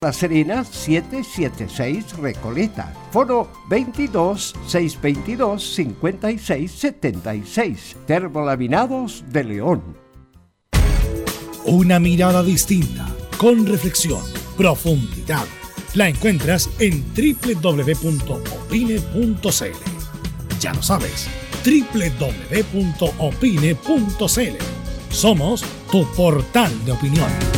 La Serena 776 Recoleta. Foro 22 622 56 76. Termolaminados de León. Una mirada distinta, con reflexión, profundidad. La encuentras en www.opine.cl. Ya lo sabes, www.opine.cl. Somos tu portal de opinión.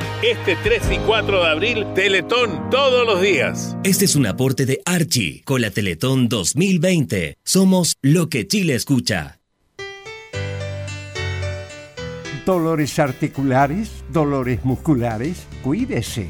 este 3 y 4 de abril, Teletón todos los días. Este es un aporte de Archie con la Teletón 2020. Somos lo que Chile escucha. Dolores articulares, dolores musculares, cuídese.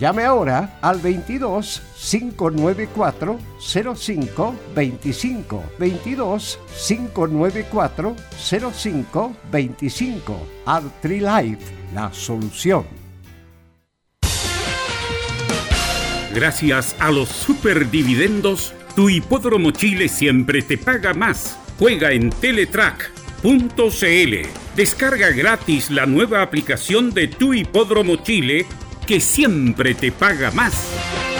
Llame ahora al 22 594 05 25 22 594 05 25 Artrilife, la solución. Gracias a los superdividendos, tu hipódromo Chile siempre te paga más Juega en Teletrack.cl. Descarga gratis la nueva aplicación de Tu Hipódromo Chile que siempre te paga más.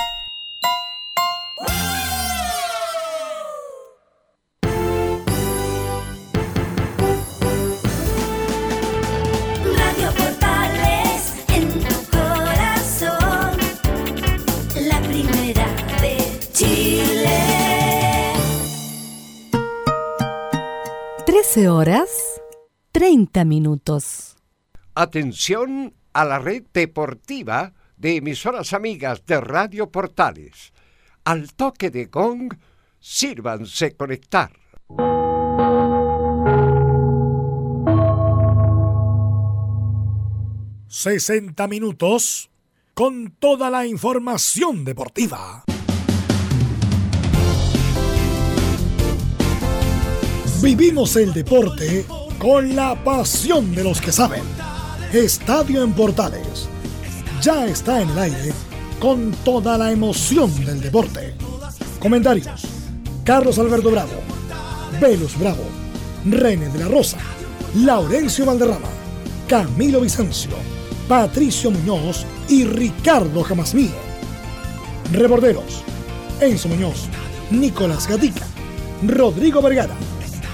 Horas 30 minutos. Atención a la red deportiva de emisoras amigas de Radio Portales. Al toque de gong, sírvanse conectar. ...60 minutos... ...con toda la información deportiva. Vivimos el deporte... ...con la pasión de los que saben. Estadio en Portales. Ya está en el aire... ...con toda la emoción del deporte. Comentarios. Carlos Alberto Bravo. Velus Bravo. René de la Rosa. Laurencio Valderrama. Camilo Vicencio. Patricio Muñoz y Ricardo Jamasmí. Reporteros. Enzo Muñoz. Nicolás Gatica. Rodrigo Vergara.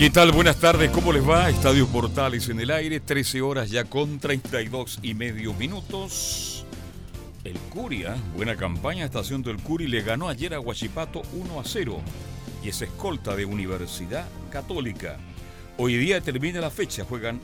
¿Qué tal? Buenas tardes, ¿cómo les va? Estadio Portales en el aire, 13 horas ya con 32 y medio minutos. El Curia, buena campaña está haciendo el Curi, le ganó ayer a Huachipato 1 a 0. y es escolta de Universidad Católica. Hoy día termina la fecha, juegan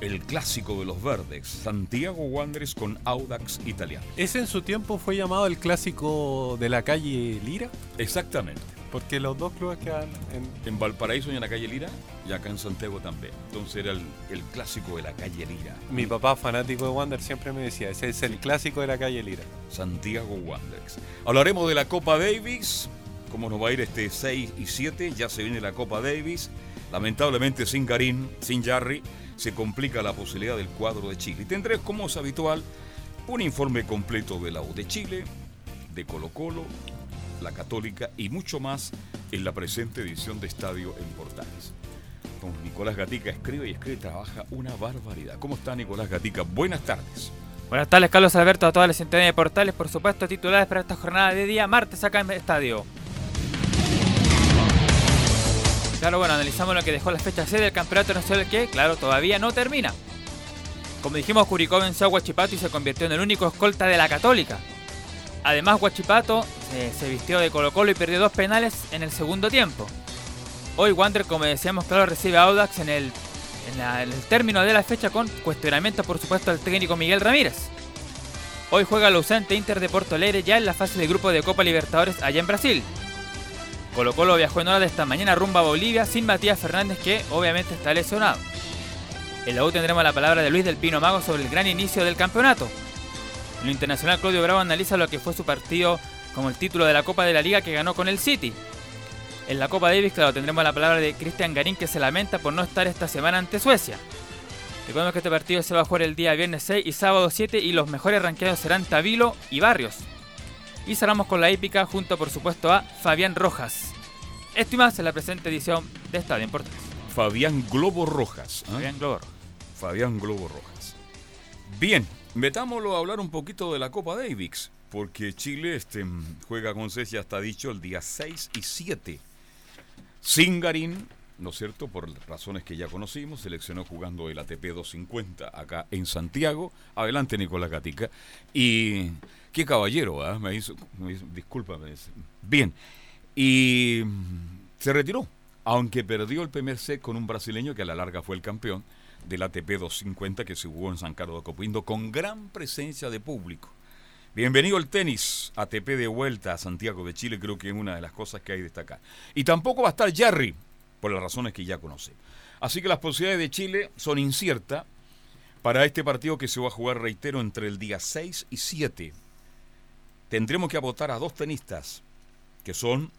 el clásico de los verdes, Santiago Wanderers con Audax Italiano. Ese en su tiempo fue llamado el clásico de la calle Lira, Exactamente. Porque los dos clubes quedan en... En Valparaíso y en la calle Lira, y acá en Santiago también. Entonces era el, el clásico de la calle Lira. Mi papá, fanático de Wander, siempre me decía, ese es el clásico de la calle Lira. Santiago Wanderers. Hablaremos de la Copa Davis, cómo nos va a ir este 6 y 7, ya se viene la Copa Davis. Lamentablemente sin Karim, sin Jarry, se complica la posibilidad del cuadro de Chile. Y tendré, como es habitual, un informe completo de la U de Chile, de Colo Colo, la Católica y mucho más en la presente edición de Estadio en Portales. Don Nicolás Gatica escribe y escribe, trabaja una barbaridad. ¿Cómo está Nicolás Gatica? Buenas tardes. Buenas tardes, Carlos Alberto, a todas las sintonías de portales, por supuesto, titulares para esta jornada de día martes acá en estadio. Claro, bueno, analizamos lo que dejó la fecha C del Campeonato Nacional que, claro, todavía no termina. Como dijimos, Curicó venció a Huachipato y se convirtió en el único escolta de la Católica. Además, Huachipato eh, se vistió de Colo Colo y perdió dos penales en el segundo tiempo. Hoy Wander, como decíamos, claro, recibe a Audax en el, término de la fecha con cuestionamientos, por supuesto, al técnico Miguel Ramírez. Hoy juega el ausente Inter de Porto Alegre ya en la fase de grupo de Copa Libertadores allá en Brasil. Colo Colo viajó en hora de esta mañana rumbo a Bolivia sin Matías Fernández que obviamente está lesionado. En la U tendremos la palabra de Luis del Pino Mago sobre el gran inicio del campeonato. En lo internacional Claudio Bravo analiza lo que fue su partido como el título de la Copa de la Liga que ganó con el City. En la Copa Davis, claro, tendremos la palabra de Cristian Garín que se lamenta por no estar esta semana ante Suecia. Recordemos que este partido se va a jugar el día viernes 6 y sábado 7 y los mejores ranqueados serán Tabilo y Barrios. Y cerramos con la hípica junto por supuesto a Fabián Rojas. Esto y más en la presente edición de Estadio en Portales. Fabián Globo Rojas. ¿ah? Fabián Globor. Fabián Globo Rojas. Bien, metámoslo a hablar un poquito de la Copa Davis, porque Chile este, juega con ya está dicho, el día 6 y 7. Sin Garín, ¿no es cierto? Por razones que ya conocimos, seleccionó jugando el ATP 250 acá en Santiago. Adelante, Nicolás Gatica. Y qué caballero, ¿ah? Me hizo, me discúlpame. es- Bien, y se retiró, aunque perdió el primer set con un brasileño que a la larga fue el campeón del ATP 250 que se jugó en San Carlos de Copindo con gran presencia de público. Bienvenido al tenis, ATP de vuelta a Santiago de Chile, creo que es una de las cosas que hay que destacar. Y tampoco va a estar Jarry, por las razones que ya conoce. Así que las posibilidades de Chile son inciertas para este partido que se va a jugar, reitero, entre el día 6 y 7. Tendremos que votar a dos tenistas que son,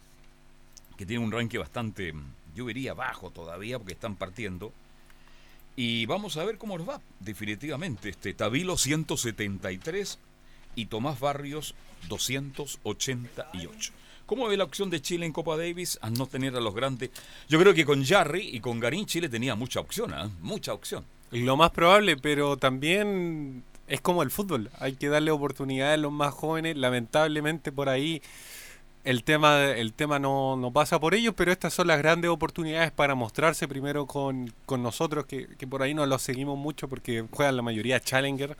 que tienen un ranking bastante, yo diría, bajo todavía, porque están partiendo. Y vamos a ver cómo nos va, definitivamente. Este Tabilo 173 y Tomás Barrios 288. ¿Cómo ve la opción de Chile en Copa Davis al no tener a los grandes? Yo creo que con Jarry y con Garín Chile tenía mucha opción, ¿ah? mucha opción. Lo más probable, pero también es como el fútbol. Hay que darle oportunidades a los más jóvenes. Lamentablemente por ahí el tema, el tema no, no pasa por ellos, pero estas son las grandes oportunidades para mostrarse primero con, con nosotros, que, que por ahí no los seguimos mucho porque juegan la mayoría Challenger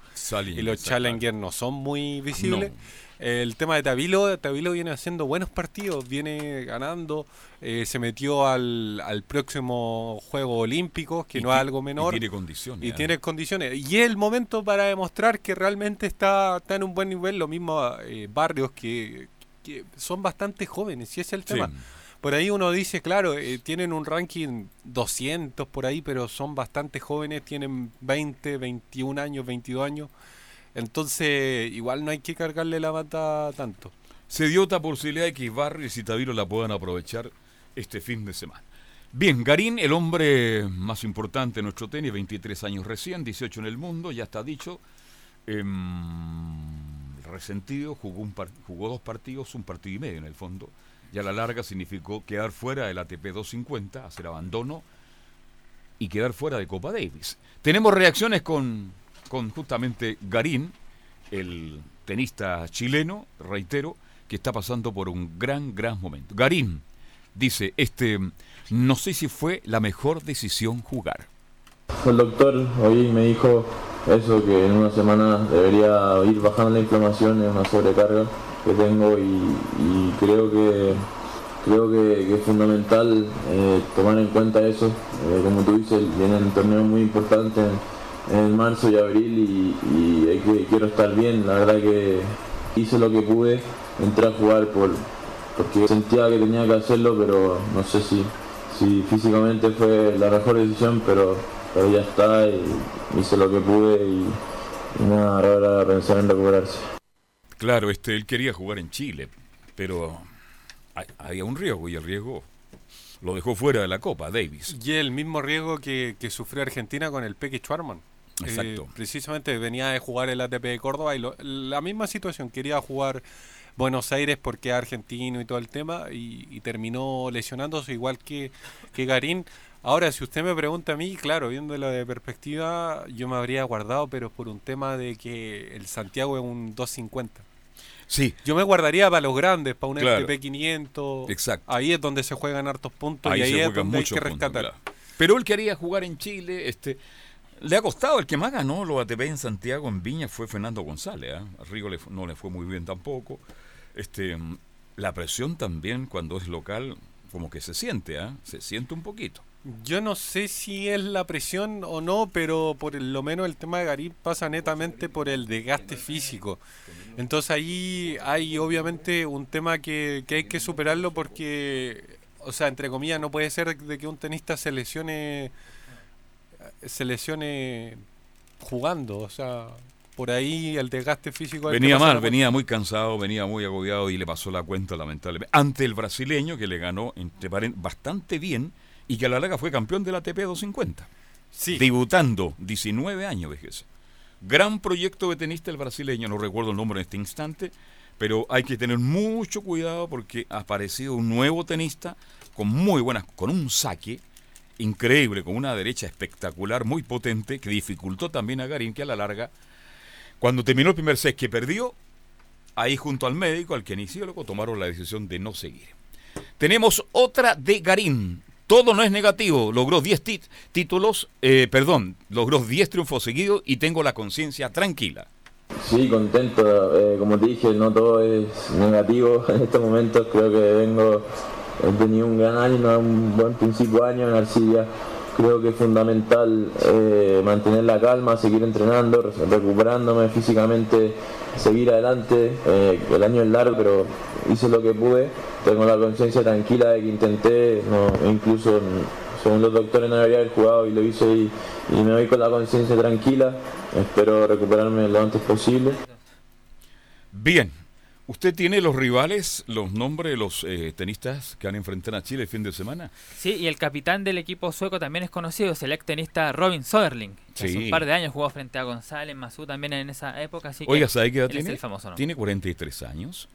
y los. Challenger no son muy visibles. No. El tema de Tabilo, Tabilo viene haciendo buenos partidos, viene ganando, eh, se metió al, al próximo Juego Olímpico, que Y no es algo y menor. tiene condiciones, Y ¿eh? tiene condiciones. Y es el momento para demostrar que realmente está, está en un buen nivel. Lo mismo eh, Barrios, que, que son bastante jóvenes, y ese es el Sí. tema. Por ahí uno dice, claro, eh, tienen un ranking 200 por ahí, pero son bastante jóvenes, tienen 20, 21 años, 22 años. Entonces, igual no hay que cargarle la mata tanto. Se dio otra posibilidad de que Barrios y Tabilo la puedan aprovechar este fin de semana. Bien, Garín, el hombre más importante en nuestro tenis, 23 años recién, 18 en el mundo, ya está dicho. Em, resentido, jugó, un jugó dos partidos, un partido y medio en el fondo. Y a la larga significó quedar fuera del ATP 250, hacer abandono y quedar fuera de Copa Davis. Tenemos reacciones con, con justamente Garín, el tenista chileno, reitero, que está pasando por un gran, gran momento. Garín dice, este, no sé si fue la mejor decisión jugar. El doctor hoy me dijo eso, que en una semana debería ir bajando la inflamación, es una sobrecarga que tengo y, creo que creo que, es fundamental eh, tomar en cuenta eso. Eh, como tú dices, vienen torneos muy importantes en, marzo y abril y, quiero estar bien. La verdad que hice lo que pude, entré a jugar por, porque sentía que tenía que hacerlo, pero no sé si físicamente fue la mejor decisión, pero, pero ya está y hice lo que pude y, y nada, ahora pensar en recuperarse. Claro, este, él quería jugar en Chile, pero hay- había un riesgo y el riesgo lo dejó fuera de la Copa, Davis. Y el mismo riesgo que, que sufrió Argentina con el Peque Schwarman. Exacto. precisamente venía de jugar el ATP de Córdoba y lo- la misma situación, quería jugar Buenos Aires porque argentino y todo el tema y, y terminó lesionándose igual que, que Garín. Ahora, si usted me pregunta a mí, claro, viéndolo de perspectiva, yo me habría guardado, pero por un tema de que el Santiago es un 250. Sí. Yo me guardaría para los grandes, para un Claro. FTP 500. Exacto. Ahí es donde se juegan hartos puntos Ahí y ahí es donde hay que puntos, rescatar. claro. Pero él quería jugar en Chile, este le ha costado, el que más ganó los ATP en Santiago, en Viña, fue Fernando González. A Rigo le no le fue muy bien tampoco. Este, la presión también cuando es local, como que se siente, ¿ah? se siente un poquito. Yo no sé si es la presión o no, pero por lo menos el tema de Garín pasa netamente por el desgaste físico. Entonces ahí hay obviamente un tema que, que hay que superarlo porque, o sea, entre comillas, no puede ser de que un tenista se lesione, se lesione jugando. O sea, por ahí el desgaste físico... Venía mal, venía muy cansado, venía muy agobiado y le pasó la cuenta lamentablemente. Ante el brasileño que le ganó entre bastante bien y que a la larga fue campeón del ATP 250. Sí. Debutando, 19 años, fíjese. Gran proyecto de tenista el brasileño, no recuerdo el nombre en este instante, pero hay que tener mucho cuidado porque ha aparecido un nuevo tenista con muy buenas, con un saque increíble, con una derecha espectacular, muy potente, que dificultó también a Garín, que a la larga, cuando terminó el primer set que perdió, ahí junto al médico, al kinesiólogo, tomaron la decisión de no seguir. Tenemos otra de Garín. Todo no es negativo. Logró 10 tit- títulos, eh, perdón, logró 10 triunfos seguidos y tengo la conciencia tranquila. Sí, contento. Eh, como te dije, no todo es negativo en estos momentos. Creo que vengo, he tenido un gran año, un buen principio de año en Arcilia. Creo que es fundamental eh, mantener la calma, seguir entrenando, re- recuperándome físicamente, seguir adelante. Eh, el año es largo, pero hice lo que pude. Tengo la conciencia tranquila de que intenté, incluso mm, según los doctores no debería haber jugado y lo hice y me voy con la conciencia tranquila. Espero recuperarme lo antes posible. Bien, ¿usted tiene los rivales, los nombres de los eh, tenistas que van a enfrentar a Chile el fin de semana? Sí, y el capitán del equipo sueco también es conocido, es el ex tenista Robin Soderling. que Hace Sí. un par de años jugó frente a González, Mazú también en esa época. Así que Oiga, ¿sabe qué edad él es tiene? el famoso nombre. Tiene 43 años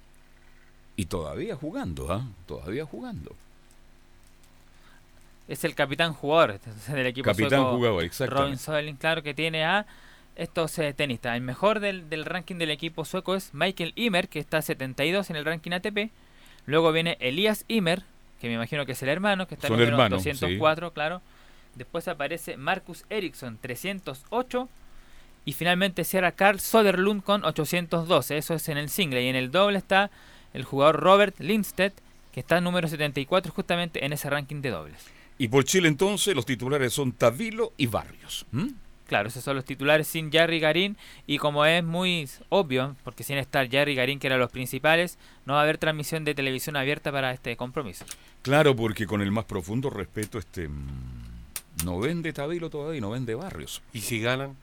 y todavía jugando, ¿ah? Todavía jugando. Es el capitán jugador del equipo Capitán sueco. jugador, exactamente. Robin Soderling, claro, que tiene a estos eh, tenistas. El mejor del, del ranking del equipo sueco es Michael Ymer, que está 72 en el ranking ATP. Luego viene Elias Ymer, que me imagino que es el hermano, que está en el número hermanos, sí. 204, claro. Después aparece Marcus Ericsson, 308. Y finalmente cierra Carl Soderlund con 812. Eso es en el single. Y en el doble está el jugador Robert Lindstedt, que está número 74 justamente en ese ranking de dobles. Y por Chile entonces los titulares son Tavilo y Barrios. Claro, esos son los titulares sin Jerry Garín y como es muy obvio, porque sin estar Jerry Garín, que eran los principales, no va a haber transmisión de televisión abierta para este compromiso. Claro, porque con el más profundo respeto, este mm, no vende Tavilo todavía y no vende Barrios. ¿Y si ganan?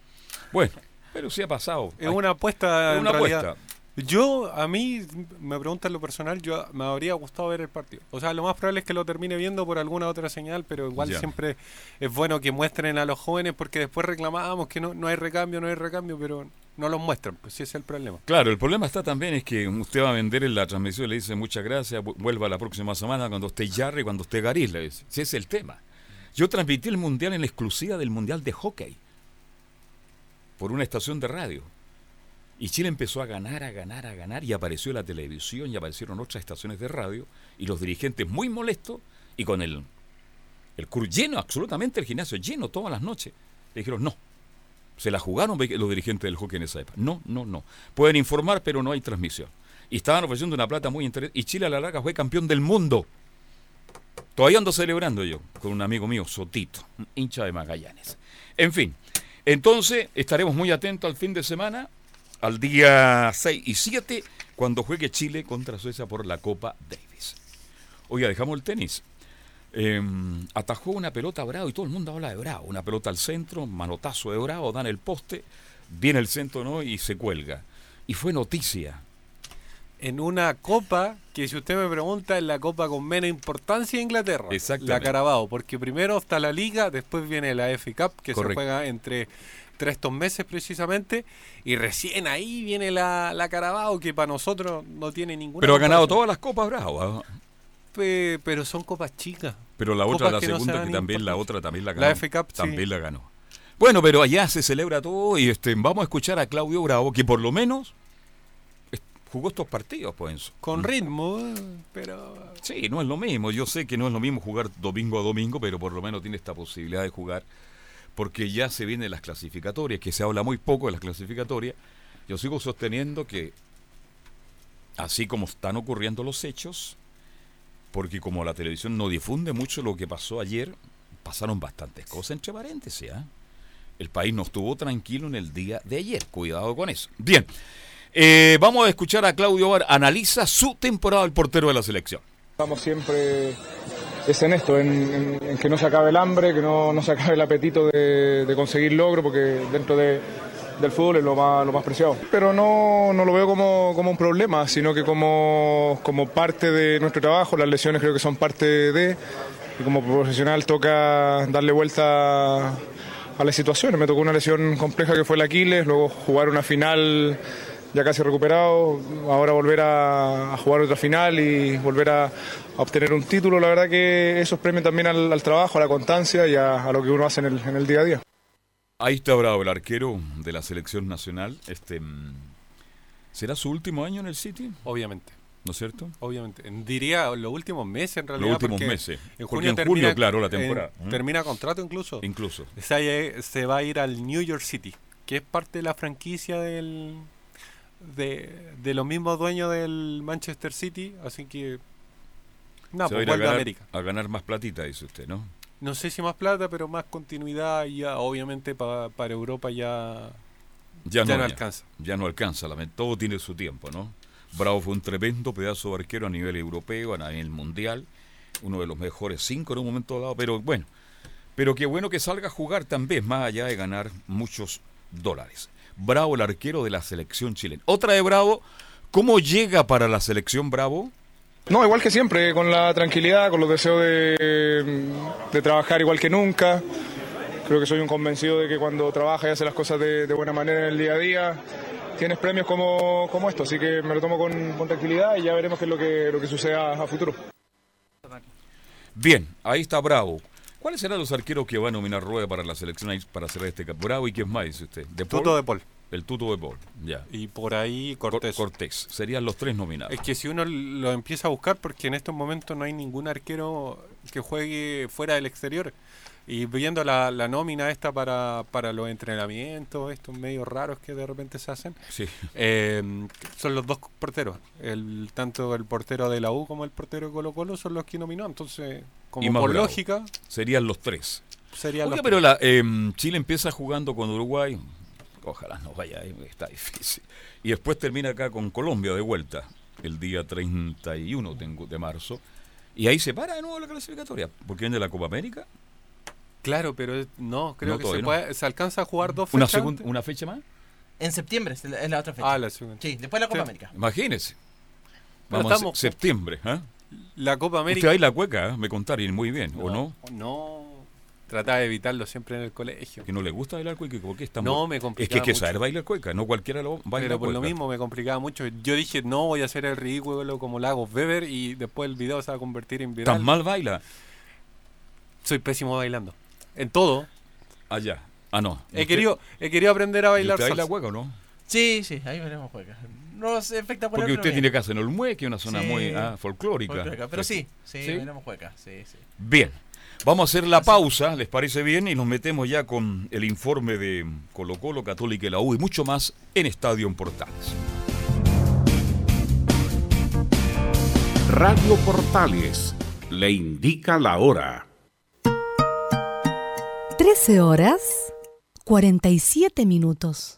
Bueno, pero sí ha pasado. Es una apuesta. es en una realidad. apuesta. Yo, a mí, me preguntan lo personal, yo me habría gustado ver el partido. O sea, lo más probable es que lo termine viendo por alguna otra señal, pero igual siempre es bueno que muestren a los jóvenes porque después reclamamos que no, no hay recambio, no hay recambio, pero no los muestran, pues ese es el problema. Claro, el problema está también es que usted va a vender en la transmisión le dice muchas gracias, vu- vuelva la próxima semana cuando esté Jarry, cuando esté Gariz, le dice. Ese es el tema. Yo transmití el Mundial en la exclusiva del Mundial de Hockey por una estación de radio. Y Chile empezó a ganar, a ganar, a ganar y apareció la televisión y aparecieron otras estaciones de radio y los dirigentes muy molestos y con el, el cur lleno, absolutamente el gimnasio lleno todas las noches. Le dijeron no. Se la jugaron los dirigentes del hockey en esa época. No, no, no. Pueden informar, pero no hay transmisión. Y estaban ofreciendo una plata muy interesante. Y Chile a la larga fue campeón del mundo. Todavía ando celebrando yo con un amigo mío, Sotito, hincha de Magallanes. En fin, entonces estaremos muy atentos al fin de semana, al día 6 y 7, cuando juegue Chile contra Suecia por la Copa Davis. Oiga, dejamos el tenis. Eh, atajó una pelota a Bravo y todo el mundo habla de Bravo. Una pelota al centro, manotazo de Bravo, dan el poste, viene el centro no y se cuelga. Y fue noticia. En una copa que, si usted me pregunta, es la copa con menos importancia de Inglaterra. La Carabao, porque primero está la Liga, después viene la FA Cup, que Correcto. se juega entre, entre estos meses precisamente, y recién ahí viene la, la Carabao, que para nosotros no tiene ninguna. Pero ha ganado todas las copas Bravo. ¿ah? Pe- pero son copas chicas. Pero la otra, Copas la que no segunda, se que también la otra también la La ganó. Sí. También la ganó. Bueno, pero allá se celebra todo y este, vamos a escuchar a Claudio Bravo, que por lo menos jugó estos partidos, pues. Con ritmo, eh, pero. Sí, no es lo mismo. Yo sé que no es lo mismo jugar domingo a domingo, pero por lo menos tiene esta posibilidad de jugar, porque ya se vienen las clasificatorias, que se habla muy poco de las clasificatorias. Yo sigo sosteniendo que, así como están ocurriendo los hechos, porque como la televisión no difunde mucho lo que pasó ayer, pasaron bastantes cosas entre paréntesis. ¿ah? El país no estuvo tranquilo en el día de ayer. Cuidado con eso. Bien, eh, vamos a escuchar a Claudio Bar. Analiza su temporada del portero de la selección. Estamos siempre es en esto, en, que no se acabe el hambre, que no, no se acabe el apetito de, conseguir logro, porque dentro de- del fútbol es lo más, lo más preciado. Pero no, no lo veo como, como un problema, sino que como, como parte de nuestro trabajo, las lesiones creo que son parte de, y como profesional toca darle vuelta a las situaciones. Me tocó una lesión compleja que fue el Aquiles, luego jugar una final ya casi recuperado, ahora volver a, a jugar otra final y volver a, a obtener un título, la verdad que eso premia también al, al trabajo, a la constancia y a, a lo que uno hace en el, en el día a día. Ahí está Bravo, el arquero de la selección nacional. Este, mm, ¿Será su último año en el City? Obviamente. ¿No es cierto? Obviamente. Diría los últimos meses en realidad. Los últimos porque meses. En Porque en termina, julio, claro, la temporada. eh, ¿Mm? termina contrato incluso. Incluso. Se, se va a ir al New York City, que es parte de la franquicia del de, de los mismos dueños del Manchester City. Así que. No, Se va a pues ir a ganar, América. a ganar más platita, dice usted, ¿no? No sé si más plata, pero más continuidad. Y ya, obviamente pa- para Europa ya, Ya, no, alcanza. Ya no alcanza, todo tiene su tiempo, ¿no? Bravo fue un tremendo pedazo de arquero a nivel europeo, a nivel mundial, uno de los mejores cinco en un momento dado, pero bueno, pero qué bueno que salga a jugar también, más allá de ganar muchos dólares. Bravo, el arquero de la selección chilena. Otra de Bravo, ¿cómo llega para la selección Bravo? No, igual que siempre, con la tranquilidad, con los deseos de, de trabajar igual que nunca. Creo que soy un convencido de que cuando trabajas y haces las cosas de, de buena manera en el día a día, tienes premios como, como esto. Así que me lo tomo con, con tranquilidad y ya veremos qué es lo que, lo que suceda a futuro. Bien, ahí está Bravo. ¿Cuáles serán los arqueros que va a nominar Rueda para la selección para hacer este cap? Bravo y quién más dice usted? ¿De Paul? Tuto de Paul. El Tuto de Paul, ya. Y por ahí Cortés. Cortés. Serían los tres nominados. Es que si uno lo empieza a buscar, porque en estos momentos no hay ningún arquero que juegue fuera del exterior. Y viendo la, la nómina esta para, para los entrenamientos, estos medios raros que de repente se hacen, Sí. eh, son los dos porteros. El, tanto el portero de la U como el portero de Colo Colo son los que nominó. Entonces, como Y por Bravo. lógica, Serían los tres. serían Oiga, los pero la, em, Chile empieza jugando con Uruguay. Ojalá no vaya, ahí, está difícil. Y después termina acá con Colombia de vuelta, el día 31 tengo- de marzo. Y ahí se para de nuevo la clasificatoria. Porque viene la Copa América. Claro, pero no, creo No, que se, no. puede- se alcanza a jugar dos Una, fechas. una fecha más. En septiembre es la, es la otra fecha. Ah, la segunda. Sí, después de la Copa Sí. América. Imagínese. Pero Vamos estamos- se- septiembre. ¿ah? La Copa América. Usted ahí la cueca, ¿eh? me contaron muy bien, ¿o no? No, trataba de evitarlo siempre en el colegio. Que no le gusta bailar cueca, ¿por qué es tan No, me Es que complicaba hay que mucho. saber bailar cueca, no cualquiera lo baila Pero por lo mismo me complicaba mucho. Yo dije, no voy a hacer el ridículo como Lagos Weber y después el video se va a convertir en viral. ¿Tan mal baila? Soy pésimo bailando. En todo. Allá. Ah, no. He ¿Usted- querido, he querido aprender a ¿Y bailar usted baila salsa. cueca o no? Sí, sí, ahí veremos juega. No es espectacular. Porque usted bien. tiene casa en Olmué, que es una zona Sí. muy ah, folclórica. Folclórica, Pero sí, sí, ¿Sí? veremos juega. Sí, sí. Bien. Vamos a hacer la pausa, ¿les parece bien? Y nos metemos ya con el informe de Colo Colo, Católica y la U y mucho más en Estadio en Portales. Radio Portales le indica la hora. 13 horas 47 minutos.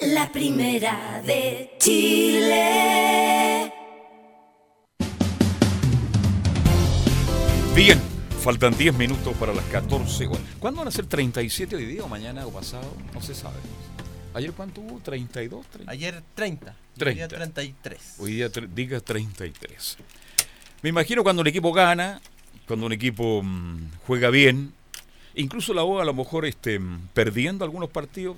La primera de Chile. Bien, faltan 10 minutos para las 14 horas. ¿Cuándo van a ser 37 hoy día o mañana o pasado? No se sabe. ¿Ayer cuánto hubo? ¿32? 30? Ayer 30. 30. Hoy día 33. Hoy día diga 33. Me imagino cuando un equipo gana, cuando un equipo mm, juega bien, incluso la U a lo mejor este, mm, perdiendo algunos partidos,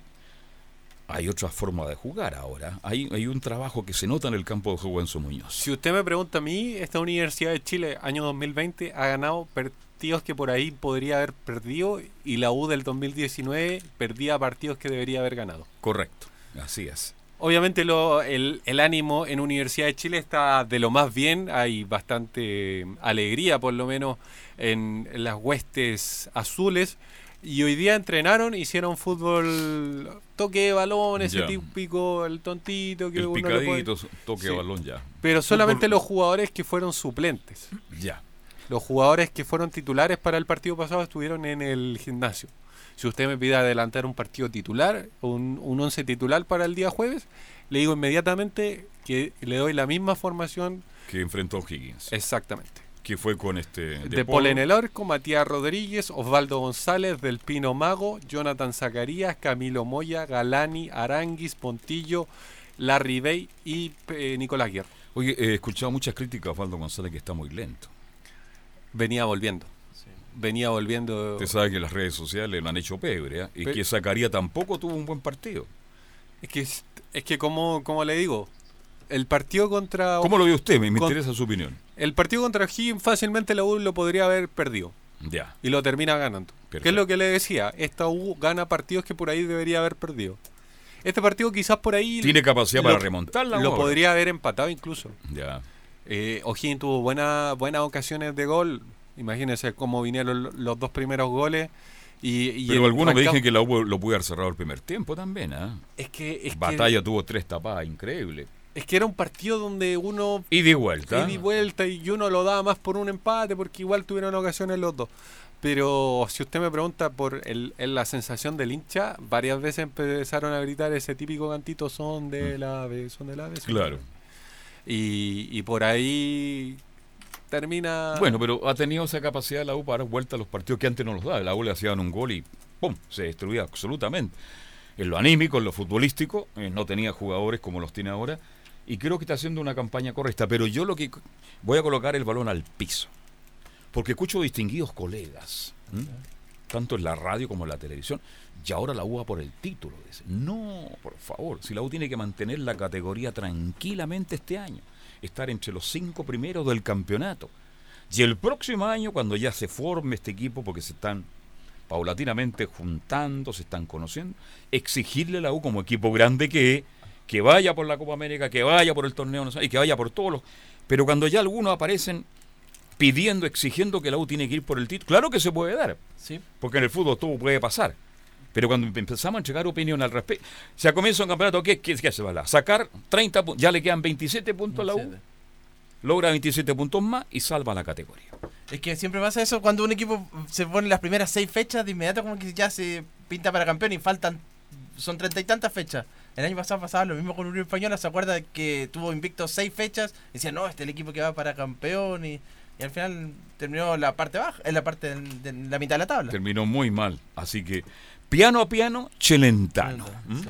hay otra forma de jugar ahora. Hay, hay un trabajo que se nota en el campo de juego en su Muñoz. Si usted me pregunta a mí, esta Universidad de Chile, año 2020, ha ganado partidos que por ahí podría haber perdido y la U del 2019 perdía partidos que debería haber ganado. Correcto, así es. Obviamente lo, el, el ánimo en Universidad de Chile está de lo más bien, hay bastante alegría por lo menos en, en las huestes azules y hoy día entrenaron, hicieron fútbol, toque de balón, ese Ya. típico, el tontito que El uno le picadito, toque de balón ya. Pero solamente Fútbol- los jugadores que fueron suplentes. Ya. Los jugadores que fueron titulares para el partido pasado estuvieron en el gimnasio. Si usted me pide adelantar un partido titular, un, un once titular para el día jueves, le digo inmediatamente que le doy la misma formación Que enfrentó Higgins. exactamente. Que fue con este. De, Paul en el Orco, Matías Rodríguez, Osvaldo González, Del Pino Mago, Jonathan Zacarías, Camilo Moya, Galani, Aranguis, Pontillo, Larry Bay y eh, Nicolás Guerra. Oye, he escuchado muchas críticas a Osvaldo González que está muy lento. Venía volviendo. Venía volviendo. Usted sabe que las redes sociales lo han hecho pebre, ¿eh? y Pe- que Zacarías tampoco tuvo un buen partido. Es que, es es que como, como le digo, el partido contra... ¿Cómo lo ve usted? Me, me con- interesa su opinión. El partido contra Higgins fácilmente la U lo podría haber perdido. Ya. Y lo termina ganando. ¿Qué es lo que le decía? Esta U gana partidos que por ahí debería haber perdido. Este partido quizás por ahí... Tiene capacidad lo- para remontarla Lo podría haber empatado incluso. Ya. Eh, O'Higgins tuvo buena- buenas ocasiones de gol. Imagínense cómo vinieron lo- los dos primeros goles. Y, y Pero algunos me dicen que la U lo pudo haber cerrado el primer tiempo también. ¿ah? Es que, es que- Batalla tuvo tres tapadas, increíble. Es que era un partido donde uno Y de vuelta. y vuelta y uno lo daba más por un empate porque igual tuvieron ocasiones los dos. Pero si usted me pregunta por el, el- la sensación del hincha, varias veces empezaron a gritar ese típico cantito son de la ave, son de la ave. son de la Mm. Claro. ave". Y, y por ahí termina... Bueno, pero ha tenido esa capacidad la U para dar vuelta a los partidos que antes no los daba. La U le hacían un gol y ¡pum! se destruía absolutamente. En lo anímico, en lo futbolístico, eh, no tenía jugadores como los tiene ahora. Y creo que está haciendo una campaña correcta. Pero yo lo que voy a colocar el balón al piso. Porque escucho distinguidos colegas tanto en la radio como en la televisión. Y ahora la U va por el título. Dice. No, por favor, si la U tiene que mantener la categoría tranquilamente este año, estar entre los cinco primeros del campeonato. Y el próximo año, cuando ya se forme este equipo, porque se están paulatinamente juntando, se están conociendo, exigirle a la U como equipo grande que, que vaya por la Copa América, que vaya por el torneo nacional y que vaya por todos los... Pero cuando ya algunos aparecen pidiendo, exigiendo que la U tiene que ir por el título, claro que se puede dar, Sí. porque en el fútbol todo puede pasar. Pero cuando empezamos a entregar opinión al respecto, se comienza un campeonato, ¿qué, qué, qué se va a dar? Sacar 30 puntos, ya le quedan 27 puntos a la U, logra 27 puntos más y salva la categoría. Es que siempre pasa eso cuando un equipo se pone las primeras seis fechas, de inmediato como que ya se pinta para campeón y faltan, son treinta y tantas fechas. El año pasado pasaba lo mismo con Unión Española, se acuerda que tuvo invicto seis fechas, y decía, no, este es el equipo que va para campeón, y, y al final terminó la parte baja, en la parte de, la mitad de la tabla. Terminó muy mal, así que piano a piano, Chelentano. ¿Mm?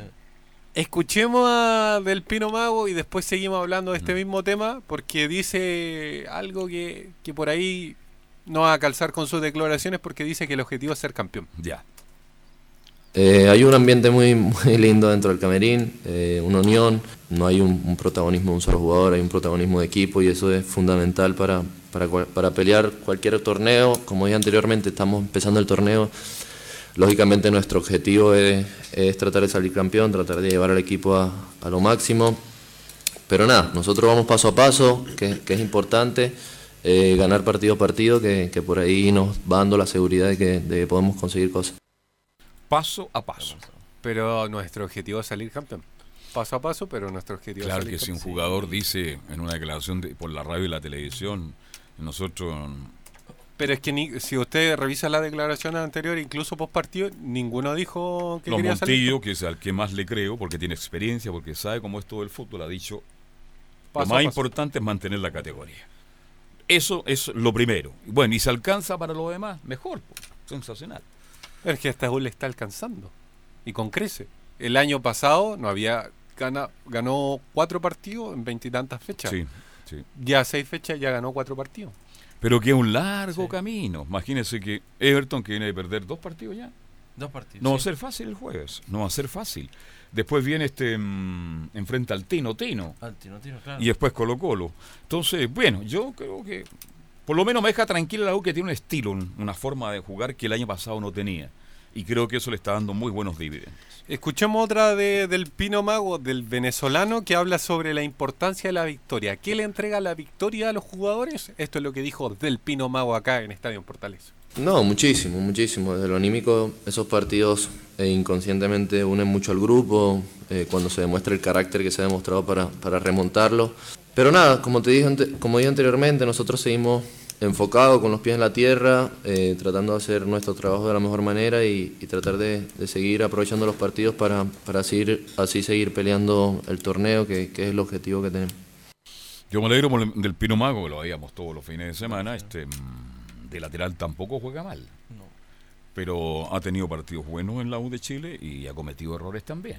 Escuchemos a Del Pino Mago y después seguimos hablando de este Mm. mismo tema porque dice algo que, que por ahí no va a calzar con sus declaraciones porque dice que el objetivo es ser campeón. Ya. Eh, hay un ambiente muy, muy lindo dentro del camerín, eh, una unión, no hay un, protagonismo de un solo jugador, hay un protagonismo de equipo y eso es fundamental para, para, para pelear cualquier torneo. Como dije anteriormente, estamos empezando el torneo, lógicamente nuestro objetivo es, es tratar de salir campeón, tratar de llevar al equipo a, a lo máximo. Pero nada, nosotros vamos paso a paso, que, que es importante, eh, ganar partido a partido, que, que por ahí nos va dando la seguridad de que, de que podemos conseguir cosas. Paso a paso. Pero nuestro objetivo es salir campeón. Paso a paso, pero nuestro objetivo Claro es salir que si un jugador dice en una declaración de- por la radio y la televisión, nosotros Pero es que ni- si usted revisa las declaraciones anteriores, incluso post partido, ninguno dijo que Los quería salir. Montillo, que es al que más le creo, porque tiene experiencia, porque sabe cómo es todo el fútbol, ha dicho, Paso lo más paso. importante es mantener la categoría. Eso es lo primero. Bueno, y se alcanza para lo demás, mejor, pues, sensacional. Es que esta U le está alcanzando. Y con crece. El año pasado no había gana, ganó cuatro partidos en veintitantas fechas. Sí, sí. Ya seis fechas ya ganó cuatro partidos. Pero que es un largo camino. Imagínense que Everton, que viene de perder dos partidos ya, Dos partidos. no va a ser fácil el jueves, no va a ser fácil. Después viene este, mm, enfrenta al Tino Tino. Al Tino Tino, claro. y después Colo Colo. Entonces, bueno, yo creo que por lo menos me deja tranquila la U que tiene un estilo, un- una forma de jugar que el año pasado no tenía. Y creo que eso le está dando muy buenos dividendos. Escuchemos otra de, del Pino Mago, del venezolano, que habla sobre la importancia de la victoria. ¿Qué le entrega la victoria a los jugadores? Esto es lo que dijo del Pino Mago acá en Estadio Portales. No, muchísimo, muchísimo. Desde lo anímico, esos partidos eh, inconscientemente unen mucho al grupo, eh, cuando se demuestra el carácter que se ha demostrado para, para remontarlo. Pero nada, como te dije, como dije anteriormente, nosotros seguimos enfocados con los pies en la tierra, eh, tratando de hacer nuestro trabajo de la mejor manera y, y tratar de, de seguir aprovechando los partidos para, para así, así seguir peleando el torneo, que, que es el objetivo que tenemos. Yo me alegro por el- del Pino Mago, que lo veíamos todos los fines de semana. Este, mm, de lateral tampoco juega mal. Pero ha tenido partidos buenos en la U de Chile y ha cometido errores también.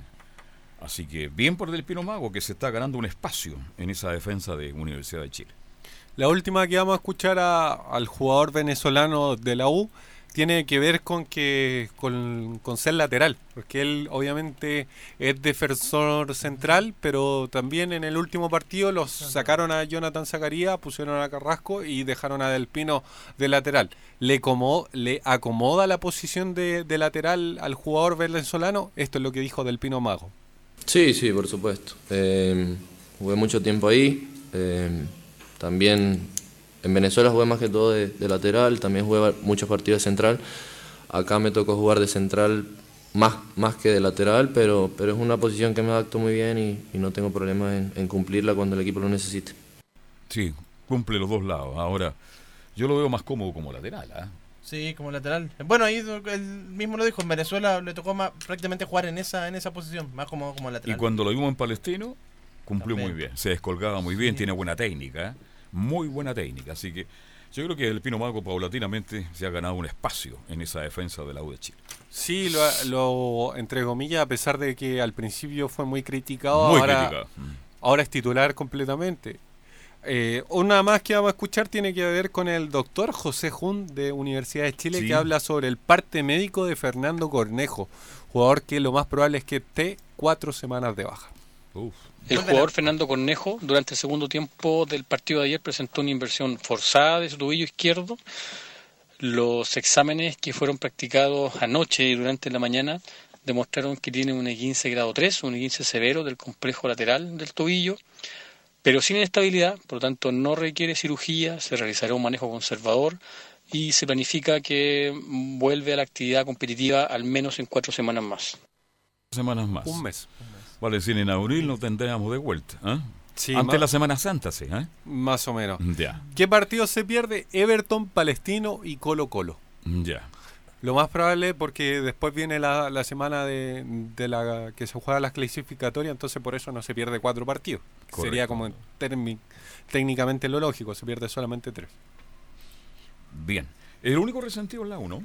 Así que bien por del Pino Mago, que se está ganando un espacio en esa defensa de Universidad de Chile. La última que vamos a escuchar a- al jugador venezolano de la U tiene que ver con que con, con ser lateral, porque él obviamente es defensor central, pero también en el último partido los sacaron a Jonathan Zacarías, pusieron a Carrasco y dejaron a Del Pino de lateral. ¿Le, como, le acomoda la posición de, de lateral al jugador venezolano? Esto es lo que dijo Del Pino Mago. Sí, sí, por supuesto. Eh, jugué mucho tiempo ahí. eh, también en Venezuela jugué más que todo de, lateral, también jugué muchos partidos de central. Acá me tocó jugar de central más, más que de lateral, pero, pero es una posición que me adapto muy bien y, no tengo problema en, cumplirla cuando el equipo lo necesite. Sí, cumple los dos lados. Ahora, yo lo veo más cómodo como lateral. ¿ah? Sí, como lateral. Bueno, ahí él mismo lo dijo, en Venezuela le tocó más, prácticamente jugar en esa en esa posición, más como, como Y lateral. cuando lo vimos en Palestino, cumplió También. muy bien. Se descolgaba muy bien, tiene buena técnica. ¿eh? Muy buena técnica. Así que yo creo que el Pino Mago paulatinamente se ha ganado un espacio en esa defensa de la U de Chile. Sí, lo, lo entre comillas, a pesar de que al principio fue muy criticado, Muy ahora, criticado. Ahora es titular completamente. Eh, una más que vamos a escuchar tiene que ver con el doctor José Jun de Universidad de Chile Sí. que habla sobre el parte médico de Fernando Cornejo, jugador que lo más probable es que esté cuatro semanas de baja. El jugador Fernando Cornejo durante el segundo tiempo del partido de ayer presentó una inversión forzada de su tobillo izquierdo. Los exámenes que fueron practicados anoche y durante la mañana demostraron que tiene un E15 grado 3, un E15 severo del complejo lateral del tobillo, pero sin inestabilidad, por lo tanto no requiere cirugía, se realizará un manejo conservador y se planifica que vuelve a la actividad competitiva al menos en cuatro semanas más. Semanas más. Un mes. Vale decir, en abril nos tendríamos de vuelta. ¿eh? Sí, Antes de la Semana Santa, sí. ¿eh? Más o menos. Ya, ¿Qué partido se pierde? Everton, Palestino y Colo Colo. ya. Lo más probable porque después viene la, la semana de, de la que se juega las clasificatorias, entonces por eso no se pierde cuatro partidos. Correcto. Sería como termi- técnicamente lo lógico, se pierde solamente tres. Bien. El único resentido es la 1.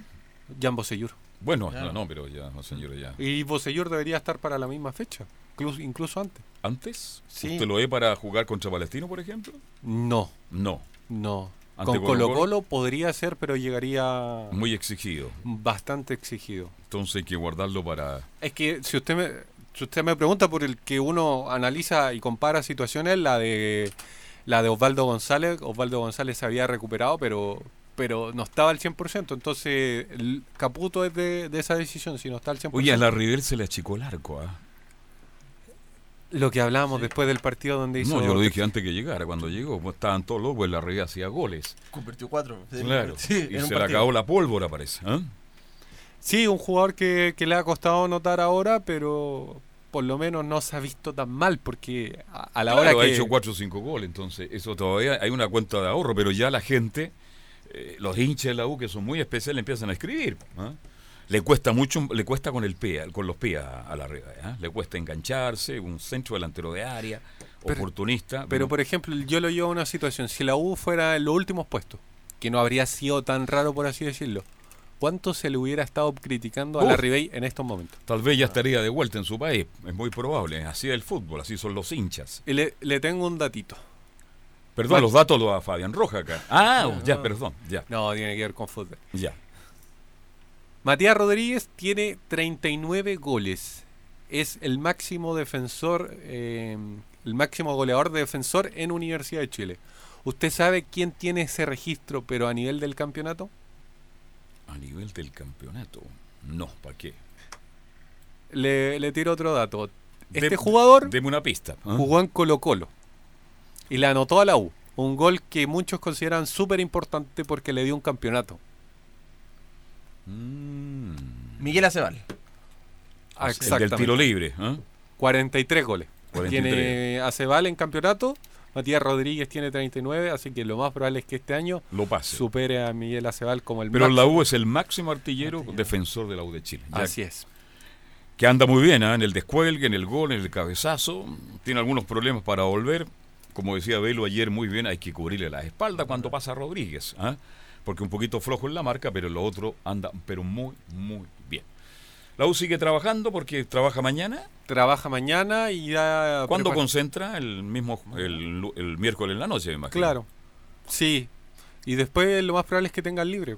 Jan Bosellur. Bueno, Claro. no, no, pero ya, no, señores, ya. Y Bosellur debería estar para la misma fecha, incluso, incluso antes. ¿Antes? Sí. ¿Usted lo ve para jugar contra Palestino, por ejemplo? No. No. No. ¿Ante Con Colo? Colo podría ser, pero llegaría Muy exigido. bastante exigido. Entonces hay que guardarlo para... Es que si usted me, si usted me pregunta por el que uno analiza y compara situaciones, la de la de Osvaldo González, Osvaldo González se había recuperado, pero pero no estaba al 100%, entonces el Caputo es de, de esa decisión, si no está al 100%. Oye, a la River se le achicó el arco, ¿ah? Lo que hablábamos después del partido donde hizo... No, yo lo dije antes que llegara. Cuando llegó, pues, estaban todos locos, la River hacía goles. Convirtió cuatro. Claro. Sí, y se le acabó la pólvora, parece. ¿ah? Sí, un jugador que, que le ha costado notar ahora, pero por lo menos no se ha visto tan mal, porque a, a la Claro, hora ha que... hecho 4 o 5 goles, entonces eso todavía hay una cuenta de ahorro, pero ya la gente, eh, los hinchas de la U que son muy especiales empiezan a escribir. ¿ah? Le cuesta mucho, le cuesta con el pie, con los pies a, a la red, ¿ah? le cuesta engancharse, un centro delantero de área, Pero- oportunista. Pero por ejemplo, yo lo llevo a una situación, si la U fuera en los últimos puestos, que no habría sido tan raro por así decirlo, ¿cuánto se le hubiera estado criticando a la Uf. Ribey en estos momentos? Tal vez ya estaría de vuelta en su país, es muy probable, así es el fútbol, así son los hinchas. Y le, le tengo un datito. Perdón, los datos los da Fabián Roja acá. Ah, ya, perdón, ya. No, tiene que ver con fútbol. Ya. Matías Rodríguez tiene 39 goles. Es el máximo defensor, eh, el máximo goleador de defensor en Universidad de Chile. ¿Usted sabe quién tiene ese registro, pero a nivel del campeonato? A nivel del campeonato, no, ¿para qué? Le, le tiro otro dato. Este jugador Deme una pista. ¿ah? jugó en Colo Colo y le anotó a la U. Un gol que muchos consideran súper importante porque le dio un campeonato. Miguel Acebal. Ah, El del tiro libre. ¿ah? 43 goles. 43. Tiene Acebal en campeonato. Matías Rodríguez tiene 39, así que lo más probable es que este año Lo pase. supere a Miguel Acebal como el Pero la máximo. U es el máximo artillero defensor de la U de Chile. Ya Así es. Que anda muy bien ¿ah? en el descuelgue, en el gol, en el cabezazo. Tiene algunos problemas para volver. Como decía Velo ayer muy bien, hay que cubrirle la espalda cuando pasa Rodríguez. ¿ah? Porque un poquito flojo en la marca, pero lo otro anda pero muy, muy bien. La U sigue trabajando porque trabaja mañana. Trabaja mañana y ya... ¿Cuándo prepara- concentra? El mismo el, el miércoles en la noche, me imagino. Claro. Sí. Y después lo más probable es que tengan libre.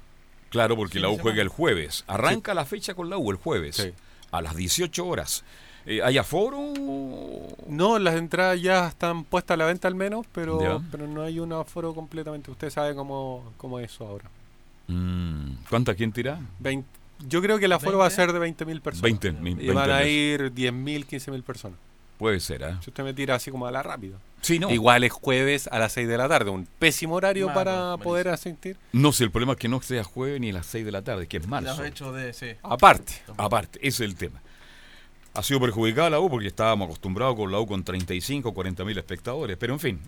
Claro, porque Fin la U juega el jueves. Arranca la fecha con la U el jueves. A las 18 horas. Eh, ¿Hay aforo? No, las entradas ya están puestas a la venta al menos, pero, pero no hay un aforo completamente. Usted sabe cómo, cómo es eso ahora. Mm, ¿Cuánta quién tira? Vein- yo creo que el aforo va a ser de 20.000 personas. 20.000, Y van a 20.000. ir 10.000, 15.000 personas. Puede ser, ¿ah? Si usted me tira así como a la rápida. Sí, no. Igual es jueves a las 6 de la tarde. Un pésimo horario para malísimo. poder asistir. No sé, el problema es que no sea jueves ni a las 6 de la tarde, que es marzo. Los hechos de. Sí. Aparte. Aparte, ese es el tema. Ha sido perjudicada la U porque estábamos acostumbrados con la U con 35, 40 mil espectadores. Pero en fin,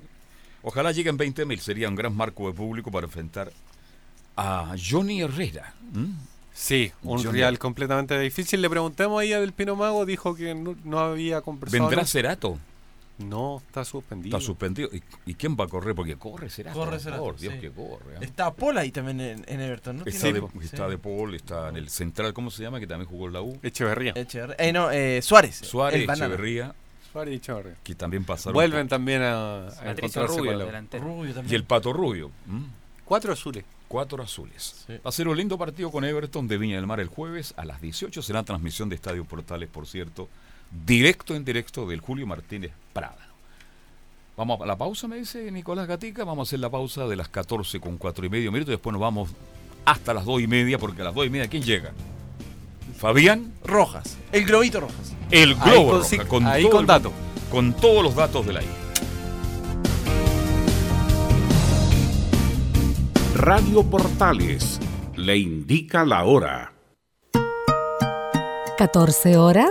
ojalá lleguen 20 mil. Sería un gran marco de público para enfrentar a Johnny Herrera. Sí, un Johnny- real completamente difícil. Le preguntamos ahí a Del Pino Mago, dijo que no, no había conversado. ¿Vendrá. Cerato? No, está suspendido. Está suspendido. ¿Y, y quién va a correr? Porque corre Cerato. Corre por Cerato, favor, Dios sí. que corre. ¿ah? Está Paul ahí también en, en Everton, ¿no? Está, de, está sí. de Paul, está en el central, ¿cómo se llama? Que también jugó en la U. Echeverría. Echeverría. Eh, no, eh, Suárez. Suárez. Echeverría. Suárez y Echeverría. Que también pasaron. Vuelven también a, a encontrarse Rubio, con la- delantero. Y el Pato Rubio. ¿m? Cuatro azules. Cuatro azules. Va a ser un lindo partido con Everton de Viña del Mar el jueves a las 18. Será transmisión de Estadio Portales, por cierto. Directo en directo del Julio Martínez Prada. Vamos a la pausa, me dice Nicolás Gatica. Vamos a hacer la pausa de las 14 con cuatro y medio minutos. Después nos vamos hasta las dos y media, porque a las dos y media, ¿quién llega? Fabián Rojas. El globito Rojas. El Ahí globo con roja, con ahí el- datos. Con todos los datos de la I. Radio Portales le indica la hora. 14 horas,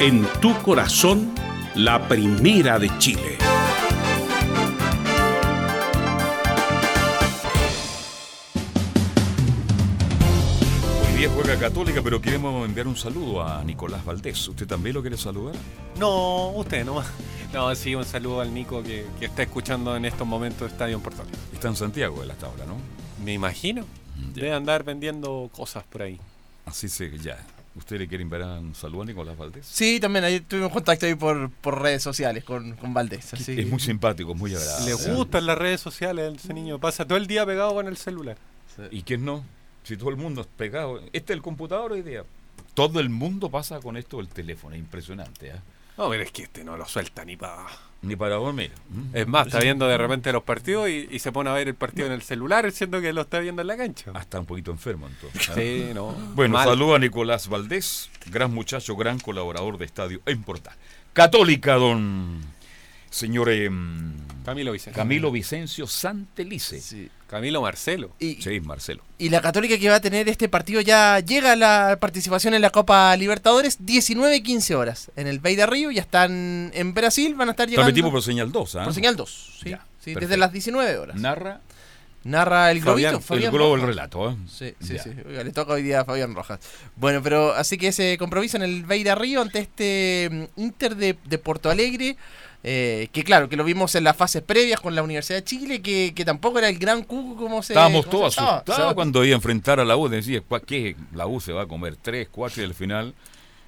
En tu corazón, la primera de Chile. Hoy día juega Católica, pero queremos enviar un saludo a Nicolás Valdés. ¿Usted también lo quiere saludar? No, usted no. No, sí, un saludo al Nico que, que está escuchando en estos momentos Estadio Portales. Está en Santiago él hasta ahora, ¿no? Me imagino. Debe andar vendiendo cosas por ahí. Así se, ya. ¿Usted le quiere enviar un saludo a Nicolás Valdés? Sí, también ahí tuvimos contacto ahí por, por redes sociales con, con Valdés. así. Es muy simpático, es muy agradable. Le gustan las redes sociales ese niño. Pasa todo el día pegado con el celular. ¿Y quién no? Si todo el mundo es pegado. Este es el computador hoy día. Todo el mundo pasa con esto del teléfono. Es impresionante, ¿eh? No, pero es que este no lo suelta ni para. Ni para dormir. Es más, está viendo de repente los partidos y, y se pone a ver el partido en el celular, siendo que lo está viendo en la cancha. Ah, está un poquito enfermo entonces. Sí, no. Bueno, Mal. saludo a Nicolás Valdés, gran muchacho, gran colaborador de Estadio en Portal. Católica, don señor em, Camilo Vicencio. Camilo Vicencio Santelice. Sí. Camilo Marcelo. Y, Sí, Marcelo. y la Católica que va a tener este partido ya llega a la participación en la Copa Libertadores 19 y 15 horas. En el Bay de Río ya están en Brasil, van a estar llegando. Transmitimos por señal 2, ¿ah? Por señal 2, sí. Ya, Sí, desde las 19 horas. Narra Narra el Fabián, globito, Fabián el globo Rojas. el relato, ¿eh? Sí, sí, Ya. sí. Oiga, le toca hoy día a Fabián Rojas. Bueno, pero así que ese compromiso en el Beira Río ante este mm, Inter de, de Porto Alegre, eh, que claro, que lo vimos en las fases previas con la Universidad de Chile, que, que tampoco era el gran cuco como se Estábamos como todos se estaba. asustados sea, cuando iba a enfrentar a la U. Decía, "¿Cuá- ¿qué? La U se va a comer 3, 4 y al final.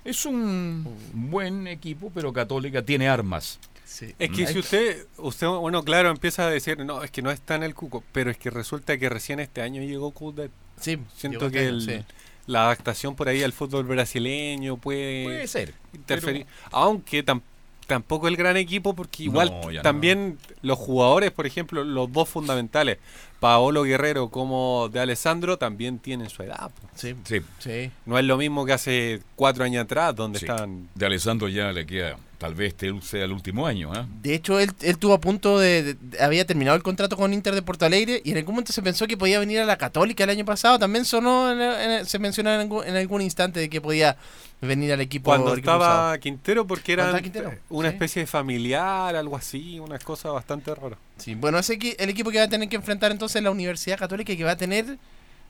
Es un buen equipo, pero Católica tiene armas. sí. Es que si usted, usted, bueno, claro, empieza a decir, no, es que no está en el cuco, pero es que resulta que recién este año llegó Coudet. Sí, Siento llegó que este el- sí. la adaptación por ahí al fútbol brasileño puede, Puede ser. interferir. Aunque tam- tampoco el gran equipo, porque igual No, ya no. también los jugadores, por ejemplo, los dos fundamentales, Paolo Guerrero como de Alessandro también tienen su edad. Sí. Sí. No es lo mismo que hace cuatro años atrás, donde Sí. estaban... De Alessandro ya le queda, tal vez este sea el último año, ¿ah? De hecho, él, él tuvo a punto de, de- Había terminado el contrato con Inter de Porto Alegre y en algún momento se pensó que podía venir a la Católica el año pasado. También sonó, en- en- se mencionó en algún, en algún instante de que podía venir al equipo. Cuando estaba cruzado. Quintero, porque Cuando era una sí. especie de familiar, algo así, una cosa bastante rara. Sí, bueno, ese el equipo que va a tener que enfrentar entonces la Universidad Católica y que va a tener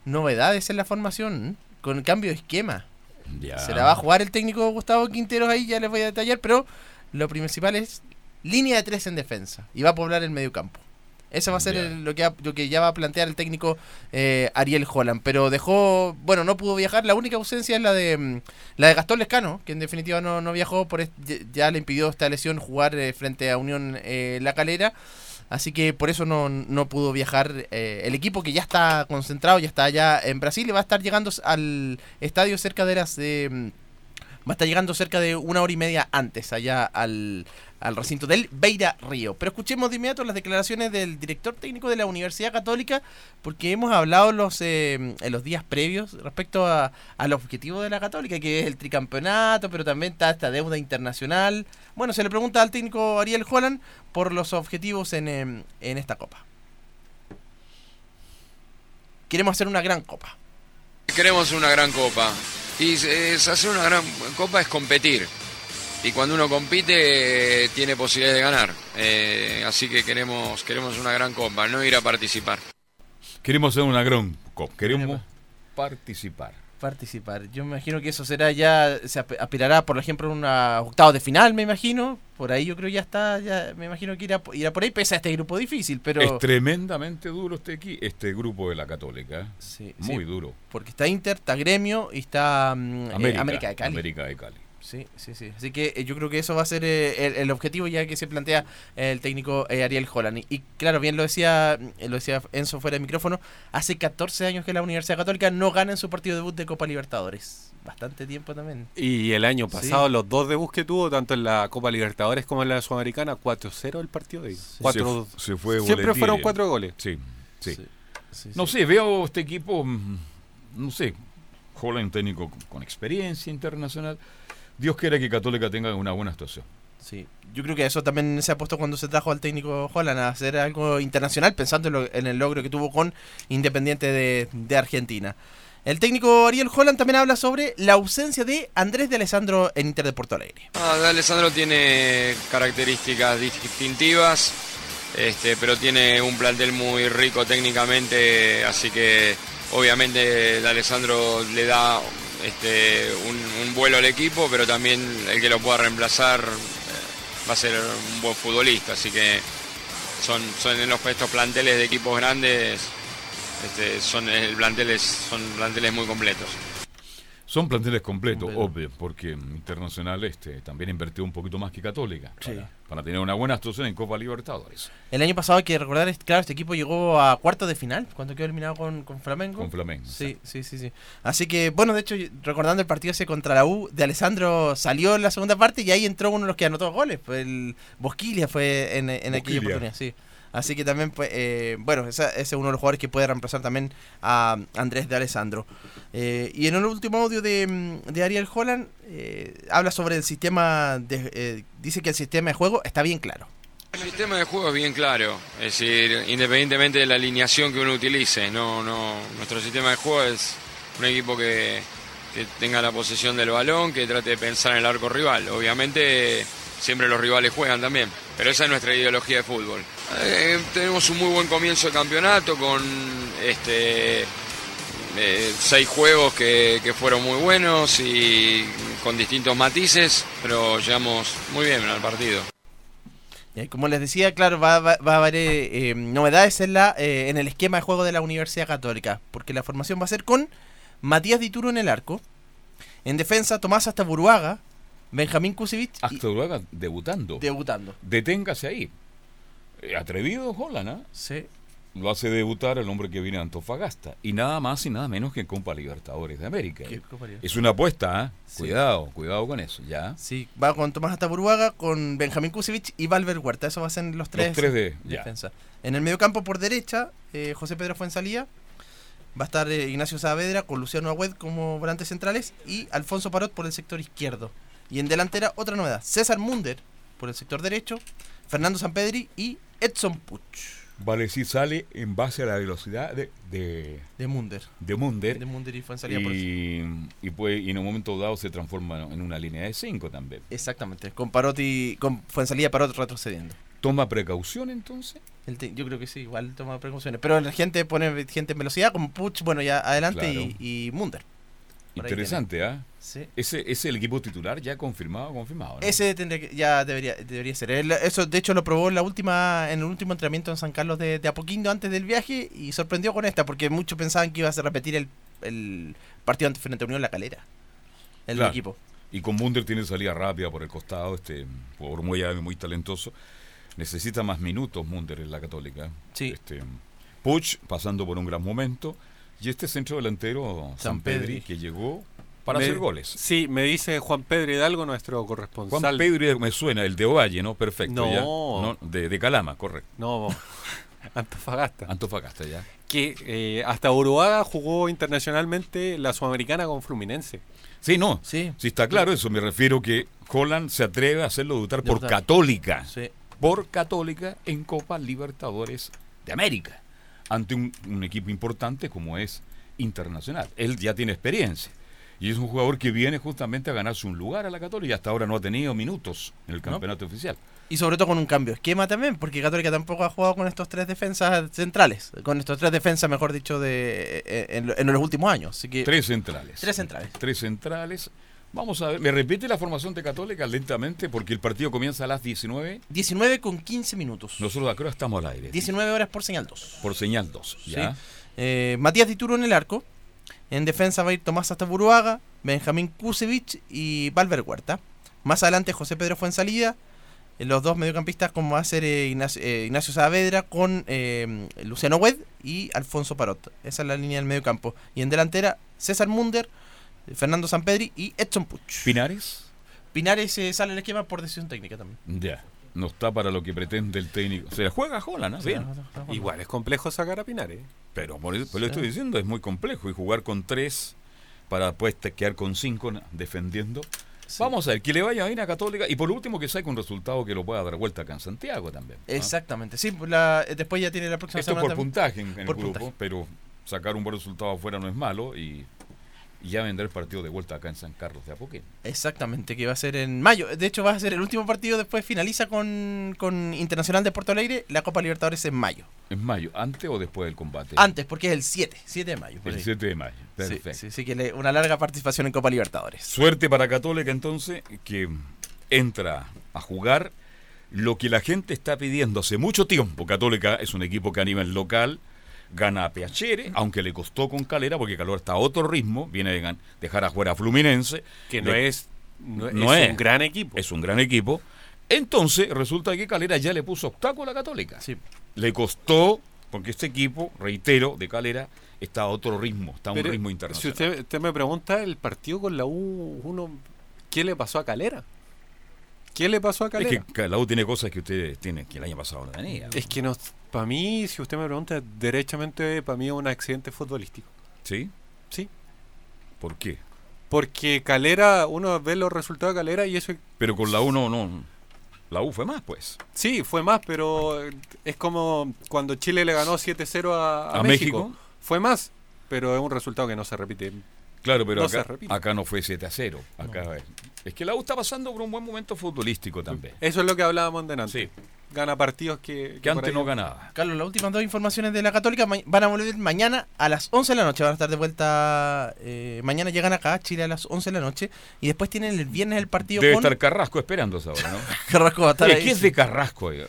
novedades en la formación, ¿eh? con cambio de esquema. Ya. Se la va a jugar el técnico Gustavo Quinteros ahí, ya les voy a detallar, pero lo principal es línea de tres en defensa y va a poblar el medio campo. Eso va a ser el- lo, que, lo que ya va a plantear el técnico eh, Ariel Holland. Pero dejó, bueno, no pudo viajar. La única ausencia es la de mm, la de Gastón Lescano, que en definitiva no, no viajó, por ya le impidió esta lesión jugar eh, frente a Unión eh, La Calera. Así que por eso no, no pudo viajar eh, el equipo que ya está concentrado, ya está allá en Brasil y va a estar llegando al estadio cerca de las... eh, va a estar llegando cerca de una hora y media antes allá al, al recinto del Beira Río. Pero escuchemos de inmediato las declaraciones del director técnico de la Universidad Católica, porque hemos hablado los, eh, en los días previos respecto a, al objetivo de la Católica, que es el tricampeonato, pero también está esta deuda internacional. Bueno, se le pregunta al técnico Ariel Holland por los objetivos en, em, en esta copa. Queremos hacer una gran copa. Queremos una gran copa. Y hacer una gran copa es competir. Y cuando uno compite tiene posibilidades de ganar. Eh, así que queremos, queremos una gran copa, no ir a participar. Queremos hacer una gran cop, queremos participar. Participar. Yo me imagino que eso será ya, se aspirará, por ejemplo, a una octavos de final, me imagino. Por ahí yo creo ya está, ya me imagino que irá, irá por ahí, pese a este grupo difícil, pero... Es tremendamente duro este, equi- este grupo de la Católica. ¿eh? Sí, Muy sí, duro. Porque está Inter, está Gremio y está mm, eh, América de Cali. América de Cali. Sí, sí, sí. Así que eh, yo creo que eso va a ser eh, el, el objetivo ya que se plantea el técnico eh, Ariel Holland. Y, y claro, bien lo decía, eh, lo decía Enzo fuera de micrófono, hace 14 años que la Universidad Católica no gana en su partido debut de Copa Libertadores. Bastante tiempo también. Y el año pasado, Sí. los dos debuts que tuvo, tanto en la Copa Libertadores como en la Sudamericana, 4-0 el partido de ellos. Se, se fue Siempre fueron cuatro goles. Sí, sí. Sí, sí, no sí. sé, veo este equipo, mm, no sé, Holland técnico con experiencia internacional. Dios quiera que Católica tenga una buena actuación. Sí, yo creo que eso también se ha puesto cuando se trajo al técnico Holland a hacer algo internacional, pensando en, lo- en el logro que tuvo con Independiente de, de Argentina. El técnico Ariel Holland también habla sobre la ausencia de Andrés de Alessandro en Inter de Porto Alegre. Ah, de Alessandro tiene características distintivas, este, pero tiene un plantel muy rico técnicamente, así que obviamente de Alessandro le da este, un, un vuelo al equipo, pero también el que lo pueda reemplazar eh, va a ser un buen futbolista, así que son, son en los estos planteles de equipos grandes, este, son el planteles, son planteles muy completos. Son planteles completos, obvio, porque Internacional este, también invirtió un poquito más que Católica Sí. para, para tener una buena actuación en Copa Libertadores. El año pasado hay que recordar, es- claro, este equipo llegó a cuartos de final, cuando quedó eliminado con, con Flamengo. Con Flamengo. Sí, sí, sí, sí. Así que, bueno, de hecho, recordando el partido ese contra la U, de Alessandro salió en la segunda parte y ahí entró uno de los que anotó goles. Fue el Bosquilia fue en, en aquella oportunidad, sí. Así que también, pues, eh, bueno, ese es uno de los jugadores que puede reemplazar también a Andrés de Alessandro. Eh, y en el último audio de, mm, Ariel Holland, eh, habla sobre el sistema, de, eh, dice que el sistema de juego está bien claro. El sistema de juego es bien claro, es decir, independientemente de la alineación que uno utilice, no, no, nuestro sistema de juego es un equipo que, que tenga la posesión del balón, que trate de pensar en el arco rival. Obviamente siempre los rivales juegan también, pero esa es nuestra ideología de fútbol. Eh, tenemos un muy buen comienzo de campeonato con este eh, seis juegos que, que fueron muy buenos y con distintos matices, pero llegamos muy bien al partido. Como les decía, claro, va, va- a haber eh, eh, novedades en, la, en el esquema de juego de la Universidad Católica, porque la formación va a ser con Matías Dituro en el arco, en defensa Tomás Astaburuaga, Benjamín Kusevich Uruguay debutando. debutando. Deténgase ahí. Eh, Atrevido Holland, ¿ah? Sí. lo hace debutar el hombre que viene de Antofagasta. Y nada más y nada menos que en Copa Libertadores de América. Es una apuesta. Sí. Cuidado, cuidado con eso, ¿ya? Sí, va con Tomás Ataburuaga, con Benjamín Kusevich y Valver Huerta. Eso va a ser los tres, tres de- ya. defensa. En el mediocampo por derecha, eh, José Pedro Fuensalía. Va a estar eh, Ignacio Saavedra con Luciano Agüed como volantes centrales y Alfonso Parot por el sector izquierdo. Y en delantera, otra novedad. César Munder por el sector derecho, Fernando Sampedri y Edson Puch. Vale, sí sale en base a la velocidad de, de, De Munder. de Munder. De Munder y Fuensalía por y, y, puede- y en un momento dado se transforma en una línea de 5 también. Exactamente, con Parot y con Fuensalía Parot retrocediendo. ¿Toma precaución entonces? El te- yo creo que sí, igual toma precauciones. Pero la gente pone gente en velocidad, como Puch, bueno, ya adelante, Claro. y, y Munder. Interesante, ¿ah? Sí. Ese, ese es el equipo titular ya confirmado, confirmado. ¿no? Ese tendría que, ya debería, debería ser. Él- eso, de hecho, lo probó en la última, en el último entrenamiento en San Carlos de, de Apoquindo antes del viaje y sorprendió con esta, porque muchos pensaban que iba a repetir el, el partido ante frente a Unión La Calera. El Claro. equipo. Y con Munder tiene salida rápida por el costado, este jugador muy muy talentoso. Necesita más minutos Munder en la Católica. Sí. Este, Puch pasando por un gran momento. Y este centro delantero, San Pedri, que llegó para Me- hacer goles. Sí, me dice Juan Pedro Hidalgo, nuestro corresponsal. Juan Pedri me suena, el de Ovalle, ¿no? Perfecto. No. ya. No, de, de Calama, correcto. No, Antofagasta. Antofagasta, ya. Que eh, hasta Uruguaga jugó internacionalmente la Sudamericana con Fluminense. Sí, no. Sí. Sí, está claro eso. Me refiero que Holland se atreve a hacerlo debutar por. Católica. Sí. Por Católica en Copa Libertadores de América. Ante un, un equipo importante como es Internacional. Él ya tiene experiencia. Y es un jugador que viene justamente a ganarse un lugar a la Católica y hasta ahora no ha tenido minutos en el campeonato oficial. Y sobre todo con un cambio de esquema también, porque Católica tampoco ha jugado con estos tres defensas centrales. Con estos tres defensas, mejor dicho, de eh, en, en los últimos años. Así que, Tres centrales. Tres centrales. Tres centrales. Vamos a ver, ¿me repite la formación de Católica lentamente? Porque el partido comienza a las 19. 19 con 15 minutos. Nosotros acá estamos al aire. 19 horas por señal 2. Por señal 2. ¿ya? Sí. Eh, Matías Dituro en el arco. En defensa va a ir Tomás Astaburuaga, Benjamín Kusevich y Valver Huerta. Más adelante José Pedro Fuensalida. En los dos mediocampistas como va a ser eh, Ignacio, eh, Ignacio Saavedra con eh, Luciano Wed y Alfonso Parot. Esa es la línea del mediocampo. Y en delantera César Munder, eh, Fernando Sampedri y Edson Puch. ¿Pinares? Pinares eh, sale el esquema por decisión técnica también. Ya. No está para lo que pretende el técnico. Se la juega Holland, ¿no? Sí, Bien. Igual es complejo sacar a Pinares. Pero por por lo Sí. estoy diciendo, es muy complejo. Y jugar con tres para después quedar con cinco defendiendo. Vamos a ver, que le vaya bien a Católica. Y por último, que saque un resultado que lo pueda dar vuelta acá en Santiago también. ¿no? Exactamente. Sí, pues la- eh, después ya tiene la próxima Esto semana por también. puntaje en, en Por el grupo, pero sacar un buen resultado afuera no es malo. Y, y ya vendrá el partido de vuelta acá en San Carlos de Apoquindo. Exactamente, que va a ser en mayo. De hecho, va a ser el último partido, después finaliza con, con Internacional de Porto Alegre, la Copa Libertadores en mayo. ¿En mayo? ¿Antes o después del combate? Antes, porque es el 7, 7 de mayo. El ahí. 7 de mayo. Perfecto. sí, sí, que una larga participación en Copa Libertadores. Suerte para Católica entonces, que entra a jugar lo que la gente está pidiendo hace mucho tiempo. Católica es un equipo que a nivel local gana a Piacere, aunque le costó con Calera, porque Calera está a otro ritmo, viene de dejar afuera a Fluminense. Que no De- es- no- es un gran equipo. Es un gran equipo. Entonces, resulta que Calera ya le puso obstáculo a la Católica. Le costó, porque este equipo, reitero, de Calera, está a otro ritmo, está a un ritmo Si internacional. usted, usted me pregunta, el partido con la U, uno, ¿qué le pasó a Calera? ¿Qué le pasó a Es Calera? que la U tiene cosas que ustedes tienen, que el año pasado no tenía. Es que no, para mí, si usted me pregunta, derechamente, para mí es un accidente futbolístico. ¿Sí? Sí. ¿Por qué? Porque Calera, uno ve los resultados de Calera y eso... Pero con la U no, no. La U fue más, pues. Sí, fue más, pero es como cuando Chile le ganó 7-0 a, a ¿A México. México? Fue más, pero es un resultado que no se repite. Claro, pero No acá, no fue 7 a 0. Acá es- es que la U está pasando por un buen momento futbolístico también. Eso es lo que hablábamos de antes. Gana partidos que, antes no ganaba. Carlos, las últimas dos informaciones de la Católica van a volver mañana a las 11 de la noche. Van a estar de vuelta. eh, mañana llegan acá a Chile a las 11 de la noche. Y después tienen el viernes el partido Debe con. estar Carrasco esperando esa hora, ¿no? Carrasco va a estar ahí, ¿Qué es de Carrasco? oiga?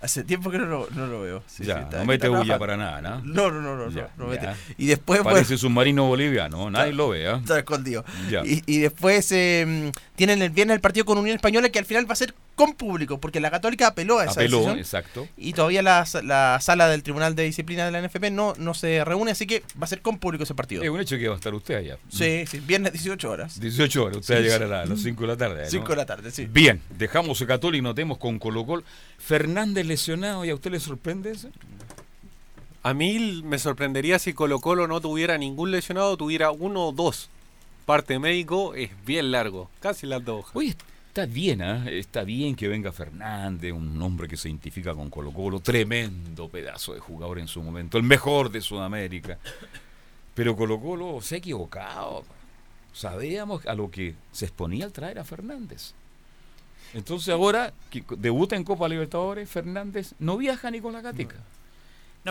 Hace tiempo que no lo, no lo veo. Sí, ya, sí, está- no mete bulla para nada, ¿no? No, no, no, no, Ya, no, no mete. ya. Y después, pues, Parece submarino boliviano, nadie lo ve, ¿ah? Está escondido. Y después eh, tienen el viernes el partido con Unión Española que al final va a ser con público, porque la Católica apeló a esa Apeló, decisión. exacto. Y todavía la, la sala del Tribunal de Disciplina de la NFP no, no se reúne, así que va a ser con público ese partido. Es un hecho que va a estar usted allá. Sí, sí, viernes 18 horas. 18 horas, usted Sí, va a llegar a, sí. la- a las 5 de la tarde. ¿no? 5 de la tarde, sí. Bien, dejamos a Católica y notemos con Colo Colo. Fernández lesionado, ¿y a usted le sorprende eso? A mí me sorprendería si Colo Colo no tuviera ningún lesionado, tuviera uno o dos. Parte médico es bien largo, casi las dos hojas. Oye, está bien, ¿ah? está bien que venga Fernández, un hombre que se identifica con Colo Colo, tremendo pedazo de jugador en su momento, el mejor de Sudamérica. Pero Colo Colo se ha equivocado. Sabíamos a lo que se exponía al traer a Fernández. Entonces ahora que debuta en Copa Libertadores, Fernández no viaja ni con la Gatica. No,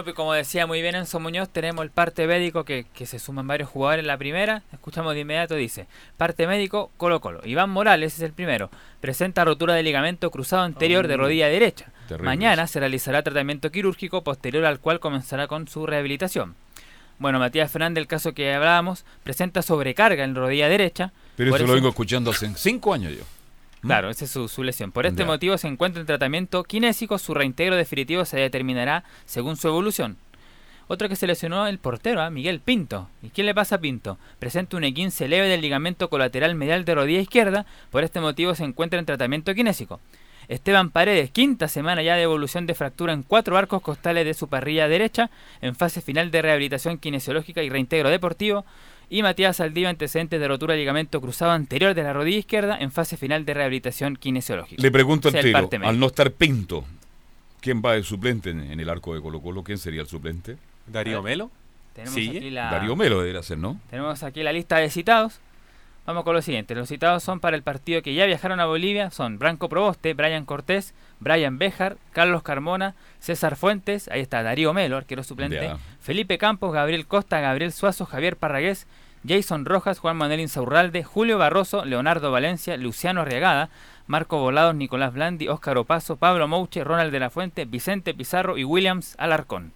pues como decía muy bien Enzo Muñoz, tenemos el parte médico que, que se suman varios jugadores en la primera. Escuchamos de inmediato, dice, parte médico Colo Colo. Iván Morales es el primero. Presenta rotura de ligamento cruzado anterior de Oh, rodilla derecha. Mañana se realizará tratamiento quirúrgico posterior al cual comenzará con su rehabilitación. Bueno, Matías Fernández, el caso que hablábamos, presenta sobrecarga en rodilla derecha. Pero eso lo vengo escuchando hace cinco años yo. Claro, esa es su, su lesión. Por este Ya. motivo se encuentra en tratamiento kinésico. Su reintegro definitivo se determinará según su evolución. Otro que se lesionó el portero, ¿ah? Miguel Pinto. ¿Y qué le pasa a Pinto? Presenta un E15 leve del ligamento colateral medial de rodilla izquierda. Por este motivo se encuentra en tratamiento kinésico. Esteban Paredes, quinta semana ya de evolución de fractura en cuatro arcos costales de su parrilla derecha, en fase final de rehabilitación kinesiológica y reintegro deportivo. Y Matías Saldiva, antecedentes de rotura de ligamento cruzado anterior de la rodilla izquierda, en fase final de rehabilitación kinesiológica. Le pregunto O sea, al tiro, al no estar Pinto, ¿quién va de suplente en, en el arco de Colo Colo? ¿Quién sería el suplente? ¿Darío Melo? Tenemos ¿Sigue? aquí la- Darío Melo debería ser, ¿no? Tenemos aquí la lista de citados. Vamos con lo siguiente. Los citados son para el partido que ya viajaron a Bolivia. Son Branco Proboste, Brian Cortés, Brian Bejar, Carlos Carmona, César Fuentes, ahí está Darío Melo, arquero suplente. Felipe Campos, Gabriel Costa, Gabriel Suazo, Javier Parragués, Jason Rojas, Juan Manuel Insaurralde, Julio Barroso, Leonardo Valencia, Luciano Arriagada, Marco Volados, Nicolás Blandi, Óscar Opaso, Pablo Mouche, Ronald de la Fuente, Vicente Pizarro y Williams Alarcón.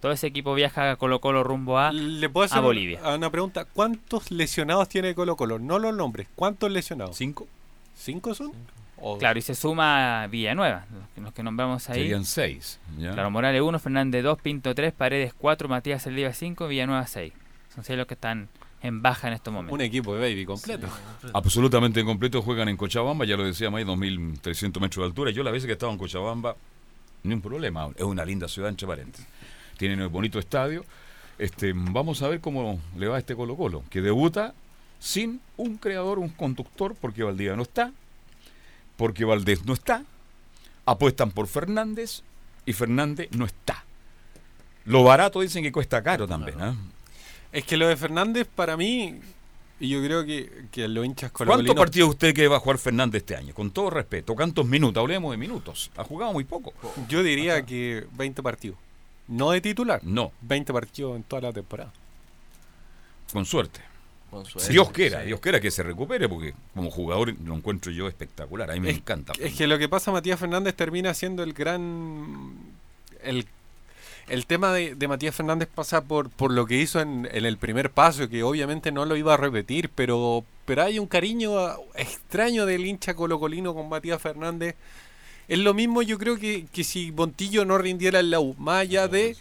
Todo ese equipo viaja a Colo Colo rumbo a, ¿Le puedo hacer a Bolivia. Una, una pregunta? ¿Cuántos lesionados tiene Colo Colo? No los nombres. ¿Cuántos lesionados? ¿Cinco? ¿Cinco son? O- Claro, y se suma Villanueva, los que- los que nombramos ahí. Serían seis. ¿ya? Claro, Morales 1, Fernández 2, Pinto 3, Paredes 4, Matías Eldiva 5, Villanueva 6. Son seis los que están en baja en estos momentos. Un equipo de baby completo. Absolutamente incompleto, juegan en Cochabamba, ya lo decíamos ahí, 2.300 metros de altura. Yo la vez que estaba en Cochabamba, ni un problema, es una linda ciudad, entre paréntesis. Tienen un bonito estadio. Este, vamos a ver cómo le va a este Colo Colo, que debuta sin un creador, un conductor, porque Valdivia no está, porque Valdés no está, apuestan por Fernández y Fernández no está. Lo barato dicen que cuesta caro también, ¿ah? Es que lo de Fernández, para mí, y yo creo que, que los hinchas ¿Cuántos colocolinos... partidos usted que va a jugar Fernández este año? Con todo respeto, ¿cuántos minutos? Hablemos de minutos. Ha jugado muy poco. Yo diría que 20 partidos. No de titular. No. 20 partidos en toda la temporada. Con suerte. Con suerte, Dios quiera, sí. Dios quiera que se recupere, porque como jugador lo encuentro yo espectacular. A mí me Es- encanta. Es que lo que pasa, Matías Fernández termina siendo el gran. El, el tema de, de Matías Fernández pasa por, por lo que hizo en, en el primer paso, que obviamente no lo iba a repetir, pero, pero hay un cariño extraño del hincha colocolino con Matías Fernández. Es lo mismo, yo creo que, que si Montillo no rindiera en la U, más allá de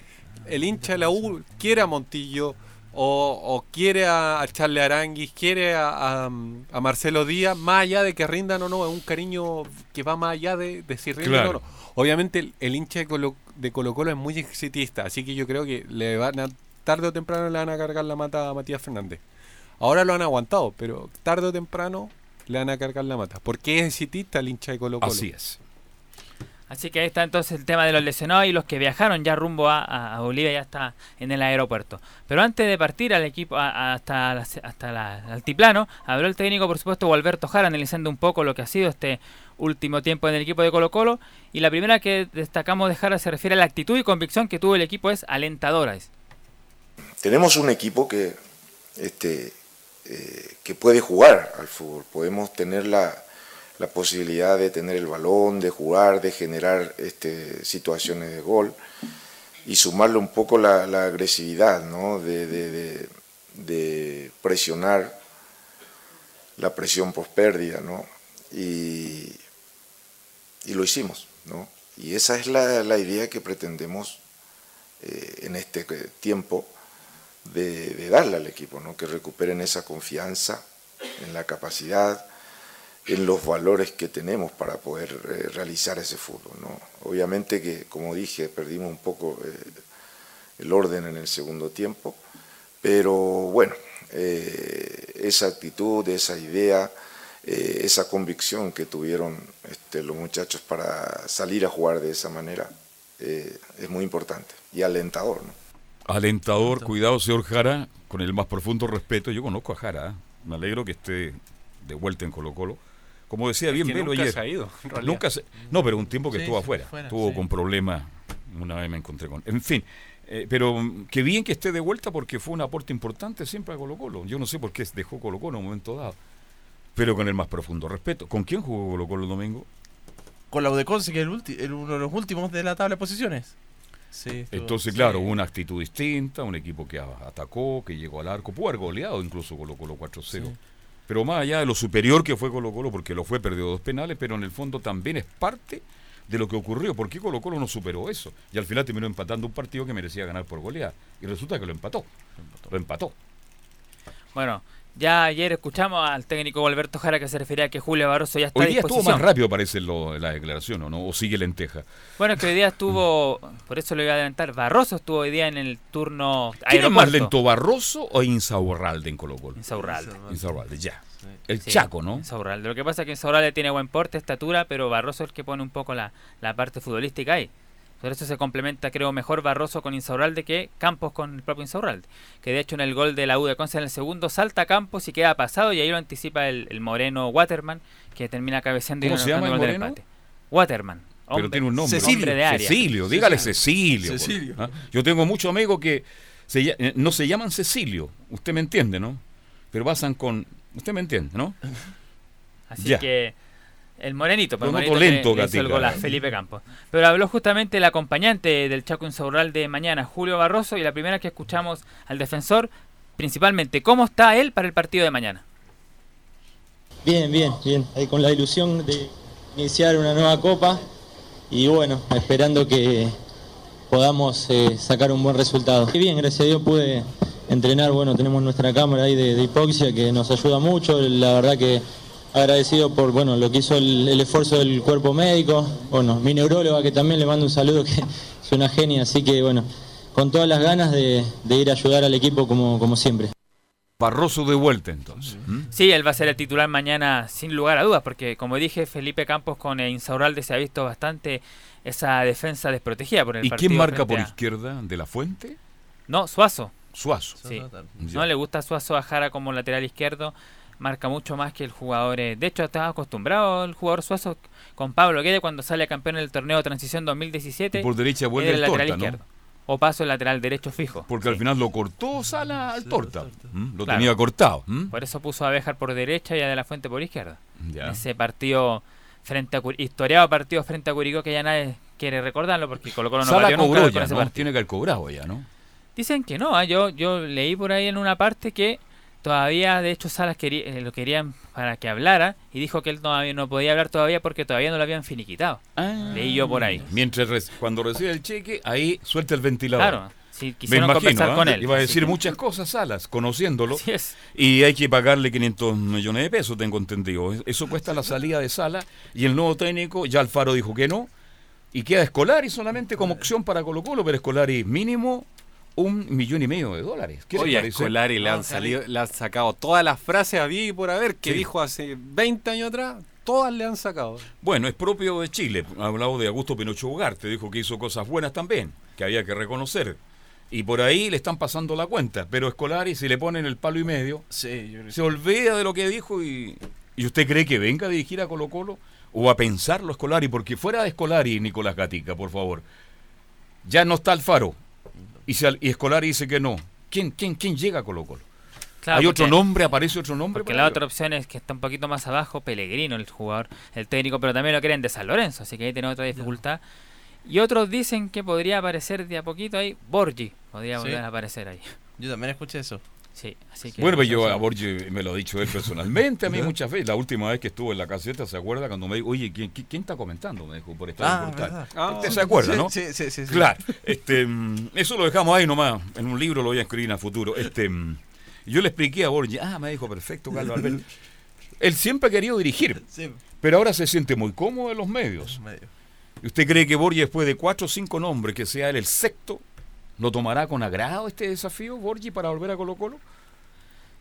el hincha de la U quiere a Montillo o, o quiere a, a Charles Aranguis, quiere a, a- a Marcelo Díaz, más allá de que rindan o no, es un cariño que va más allá de, de si rinden Claro. o no. Obviamente el, el hincha de Colo, de Colo Colo es muy exitista, así que yo creo que le van a, tarde o temprano le van a cargar la mata a Matías Fernández. Ahora lo han aguantado, pero tarde o temprano le van a cargar la mata. Porque es exitista el hincha de Colo Colo. Así es. Así que ahí está entonces el tema de los lesionados y los que viajaron ya rumbo a, a- Bolivia, ya está en el aeropuerto. Pero antes de partir al equipo hasta, hasta el altiplano, habló el técnico, por supuesto, Alberto Jara, analizando un poco lo que ha sido este último tiempo en el equipo de Colo Colo. Y la primera que destacamos de Jara se refiere a la actitud y convicción que tuvo el equipo, es alentadora. tenemos un equipo que, este, eh, que puede jugar al fútbol. Podemos tener la, la posibilidad de tener el balón, de jugar, de generar este, situaciones de gol y sumarle un poco la, agresividad, ¿no? de, presionar la presión post pérdida. ¿no? Y, lo hicimos, ¿no? Y esa es la, idea que pretendemos eh, en este tiempo de, darle al equipo, que recuperen esa confianza en la capacidad, en los valores que tenemos para poder eh, realizar ese fútbol. ¿no? Obviamente que, como dije, perdimos un poco eh, el orden en el segundo tiempo, pero bueno, eh, esa actitud, esa idea, esa convicción que tuvieron este, los muchachos para salir a jugar de esa manera es muy importante y alentador. ¿no? Alentador, cuidado, señor Jara, con el más profundo respeto. Yo conozco a Jara, me alegro que esté de vuelta en Colo Colo. Como decía bien Velo nunca ayer. Se ha ido, nunca se, no, pero un tiempo que Sí, estuvo sí, afuera. fuera, estuvo sí. con problemas. Una vez me encontré con. En fin, eh, pero qué bien que esté de vuelta porque fue un aporte importante siempre a Colo Colo. Yo no sé por qué dejó Colo Colo en un momento dado. Pero con el más profundo respeto. ¿Con quién jugó Colo Colo el domingo? Con la Udeconce, que es el ulti- el- uno de los últimos de la tabla de posiciones. Sí, estuvo- Entonces, sí. claro, hubo una actitud distinta, un equipo que a- atacó, que llegó al arco, pudo haber goleado incluso Colo Colo 4-0. Sí. Pero más allá de lo superior que fue Colo Colo, porque lo fue, perdió dos penales, pero en el fondo también es parte de lo que ocurrió. ¿Por qué Colo Colo no superó eso? Y al final terminó empatando un partido que merecía ganar por goleada. Y resulta que lo empató. Lo empató. Bueno, ya ayer escuchamos al técnico Alberto Jara que se refería a que Julio Barroso ya está Hoy a día estuvo más rápido, parece, lo- la declaración, ¿o no? ¿O sigue lenteja? Bueno, es que hoy día estuvo, por eso lo iba a adelantar, Barroso estuvo hoy día en el turno ¿Quién es más lento, Barroso o Insaurralde en Colo Colo? Insaurralde. Insaurralde, ya. El Sí, Chaco, ¿no? Insaurralde. Lo que pasa es que Insaurralde tiene buen porte, estatura, pero Barroso es el que pone un poco la, la parte futbolística ahí. Por eso se complementa, creo, mejor Barroso con Insaurralde que Campos con el propio Insaurralde. Que de hecho en el gol de la U de Conce en el segundo salta Campos y queda pasado y ahí lo anticipa el, el moreno Waterman que termina cabeceando y ¿Cómo se llama el gol del moreno? empate. Waterman. Pero hombre- tiene un nombre. hombre de área. Cecilio, dígale Cecilio. por- Cecilio. ¿ah? Yo tengo muchos amigos que se eh, no se llaman Cecilio, usted me entiende, ¿no? Pero pasan con... Usted me entiende, ¿no? Así Ya. que el morenito, pues, Lo el morenito lento, que le hizo el Gatica. gol a Felipe Campos. Pero habló justamente el acompañante del Chaco Insaurral de mañana, Julio Barroso, y la primera que escuchamos al defensor, principalmente, ¿cómo está él para el partido de mañana? Bien, bien, bien. Ahí con la ilusión de iniciar una nueva copa y bueno, esperando que podamos eh, sacar un buen resultado. Y bien, gracias a Dios pude entrenar, bueno, tenemos nuestra cámara ahí de, de hipoxia que nos ayuda mucho, la verdad que agradecido por bueno lo que hizo el, el esfuerzo del cuerpo médico, bueno, mi neuróloga que también le mando un saludo que es una genia, así que bueno, con todas las ganas de, de ir a ayudar al equipo como, como siempre. Barroso de vuelta entonces. Sí, él va a ser el titular mañana sin lugar a dudas, porque como dije, Felipe Campos con el Insaurralde se ha visto bastante esa defensa desprotegida por el ¿Y partido quién marca por a- izquierda? ¿De la Fuente? No, Suazo. Suazo. Sí. No le gusta Suazo a Jara como lateral izquierdo. Marca mucho más que el jugador. eh, De hecho, estaba acostumbrado el jugador Suazo con Pablo Guede cuando sale campeón en el torneo de transición 2017. Y por derecha vuelve el lateral Torta, ¿no? izquierdo. O paso el lateral derecho fijo. Porque al final lo cortó Sala al Torta. ¿m? Lo Claro. tenía cortado. Por eso puso a Béjar por derecha y a De La Fuente por izquierda. Ya. Ese partido frente a historiado partido frente a Curicó que ya nadie quiere recordarlo porque Colo Colo no Sala nunca cobró con ya, ese ¿no? partido. Tiene que haber cobrado ya, ¿no? Dicen que no, ah, yo yo leí por ahí en una parte que todavía, de hecho, Salas quería, eh, lo querían para que hablara y dijo que él todavía no podía hablar todavía porque todavía no lo habían finiquitado. Leí yo por ahí. Mientras cuando recibe el cheque, ahí suelta el ventilador. Claro, sí, Me imagino, conversar ¿ah? con él. Iba a Sí. decir muchas cosas, Salas, conociéndolo. Así es. Y hay que pagarle 500 millones de pesos, tengo entendido. Eso cuesta la salida de Sala. Y el nuevo técnico, ya Alfaro dijo que no. Y queda Escolari solamente como opción para Colo Colo, pero Escolari mínimo un millón y medio de dólares. ¿Qué Oye, a? Scolari le No, han salido, le han sacado todas las frases a y por haber que Sí. dijo hace 20 años atrás, todas le han sacado. Bueno, es propio de Chile. Ha hablado de Augusto Pinocho Ugarte, dijo que hizo cosas buenas también, que había que reconocer. Y por ahí le están pasando la cuenta. Pero Escolari, si le ponen el palo y medio, Sí, yo se olvida de lo que dijo y, ¿y usted cree que venga a dirigir a Colo Colo o a pensarlo Escolari, porque fuera de Escolari, Nicolás Gatica, por favor, ya no está Alfaro y, se, y Escolari dice que no. ¿Quién, quién, quién llega a Colo Colo? Claro, ¿Hay otro nombre? ¿Aparece otro nombre? Porque por la otra opción es que está un poquito más abajo, Pellegrino, el jugador, el técnico, pero también lo quieren de San Lorenzo, así que ahí tiene otra dificultad. Y otros dicen que podría aparecer de a poquito ahí Borgi, podría Sí. volver a aparecer ahí. Yo también escuché eso. Sí, así que. Bueno, pues yo a Borges me lo he dicho él personalmente, a mí muchas veces. La última vez que estuvo en la caseta, ¿se acuerda? Cuando me dijo, oye, ¿quién, quién está comentando? Me dijo, por estar Ah, en portal. verdad. Usted Ah, se acuerda, sí, ¿no? sí, sí, sí, sí. Claro. Este, mm, eso lo dejamos ahí nomás. En un libro lo voy a escribir en el futuro. Este, mm, yo le expliqué a Borges, ah, me dijo, perfecto, Carlos Alberto. Él siempre ha querido dirigir, Sí. pero ahora se siente muy cómodo en los medios. ¿Y usted cree que Borges, después de cuatro o cinco nombres, que sea él el sexto, lo tomará con agrado este desafío, Borges, para volver a Colo Colo?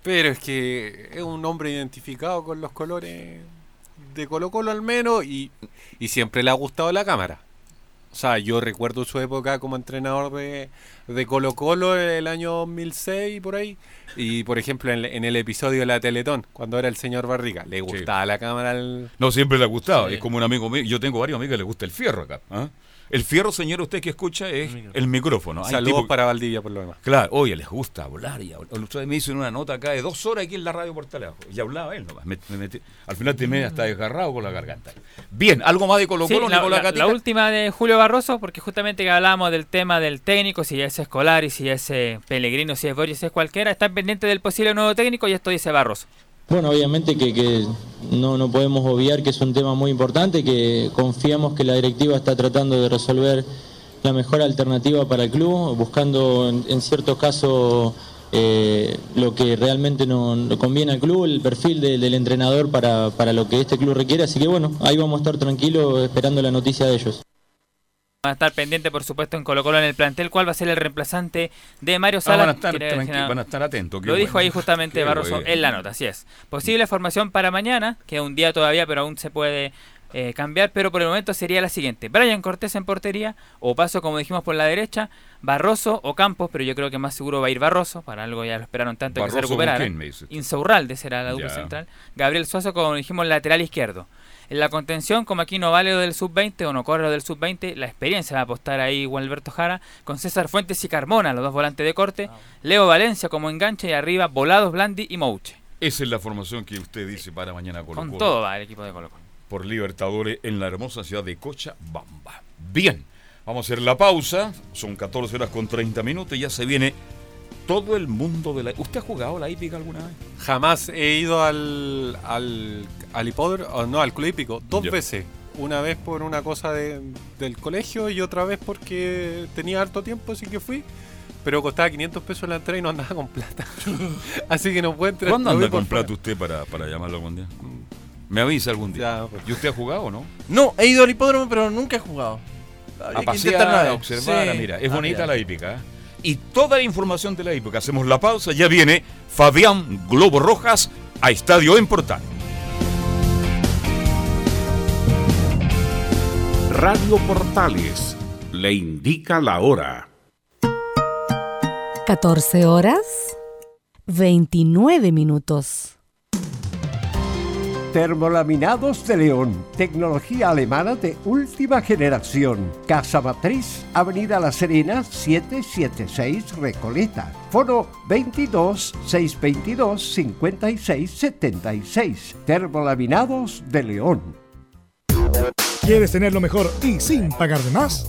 Pero es que es un hombre identificado con los colores de Colo Colo al menos y, y siempre le ha gustado la cámara. O sea, yo recuerdo su época como entrenador de, de Colo Colo el año 2006 por ahí. Y por ejemplo en, en el episodio de la Teletón, cuando era el señor Barriga, le gustaba la cámara al... No, siempre le ha gustado. Sí. Es como un amigo mío. Yo tengo varios amigos que les gusta el fierro acá. ¿ah? El fierro, señor, usted que escucha, es el micrófono. Hay Saludos tipo- para Valdivia por lo demás. Claro, oye, les gusta hablar. Y hablar. El otro día me hizo una nota acá de dos horas aquí en la radio Portalejo. Y hablaba él nomás. Me- me metí- al final terminé hasta desgarrado con la garganta. Bien, ¿algo más de Colo Sí, Colo, la, Nicolás la- Gatica? la última de Julio Barroso, porque justamente que hablábamos del tema del técnico, si es escolar y si es eh, Pellegrino, si es Borges, es cualquiera, está pendiente del posible nuevo técnico y esto dice Barroso. Bueno, obviamente que, que no, no podemos obviar que es un tema muy importante, que confiamos que la directiva está tratando de resolver la mejor alternativa para el club, buscando en, ciertos casos eh, lo que realmente no, conviene al club, el perfil de- del entrenador para, para lo que este club requiere. Así que bueno, ahí vamos a estar tranquilos esperando la noticia de ellos. Va a estar pendiente, por supuesto, en Colo Colo en el plantel, cuál va a ser el reemplazante de Mario Ah, Sala. van a estar van a estar atentos, Lo bueno. dijo ahí justamente Qué Barroso bueno. en la nota, así es. Posible formación para mañana, que es un día todavía, pero aún se puede eh, cambiar, pero por el momento sería la siguiente. Brian Cortés en portería, o paso como dijimos por la derecha, Barroso o Campos, pero yo creo que más seguro va a ir Barroso, para algo ya lo esperaron tanto que se Barroso, ¿con recuperara. Insaurralde será la dupla central. Gabriel Suazo, como dijimos, lateral izquierdo. En la contención, como aquí no vale lo del sub-20 o no corre lo del sub-20, la experiencia va a apostar ahí Gualberto Jara, con César Fuentes y Carmona, los dos volantes de corte, Leo Valencia como enganche y arriba Volados, Blandi y Mouche. Esa es la formación que usted dice para mañana Colo Con todo va el equipo de Colo Colo. Por Libertadores en la hermosa ciudad de Cochabamba. Bien, vamos a hacer la pausa. Son 14 horas con 30 minutos y ya se viene todo el mundo de la... ¿Usted ha jugado la hípica alguna vez? Jamás he ido al, al, al hipódromo, no, al club hípico, dos veces. Una vez por una cosa de- del colegio y otra vez porque tenía harto tiempo, así que fui. Pero costaba 500 pesos la entrada y no andaba con plata. así que no puedo entrar. ¿Cuándo anda con fuera. plata usted para, para llamarlo algún día? Me avisa algún día. pues. ¿Y usted ha jugado o no? No, he ido al hipódromo, pero nunca he jugado. A Hay que pasear, a observar, Sí. a mira. Es Ah, bonita mira. la hípica. ¿eh? Y toda la información de la hípica. Hacemos la pausa. Ya viene Fabián Globo Rojas a Estadio en Portal. Radio Portales le indica la hora. 14 horas 29 minutos. Termolaminados de León, tecnología alemana de última generación. Casa Matriz, Avenida La Serena, 776 Recoleta. Foro 22 622 56 76. Termolaminados de León. ¿Quieres tener lo mejor y sin pagar de más?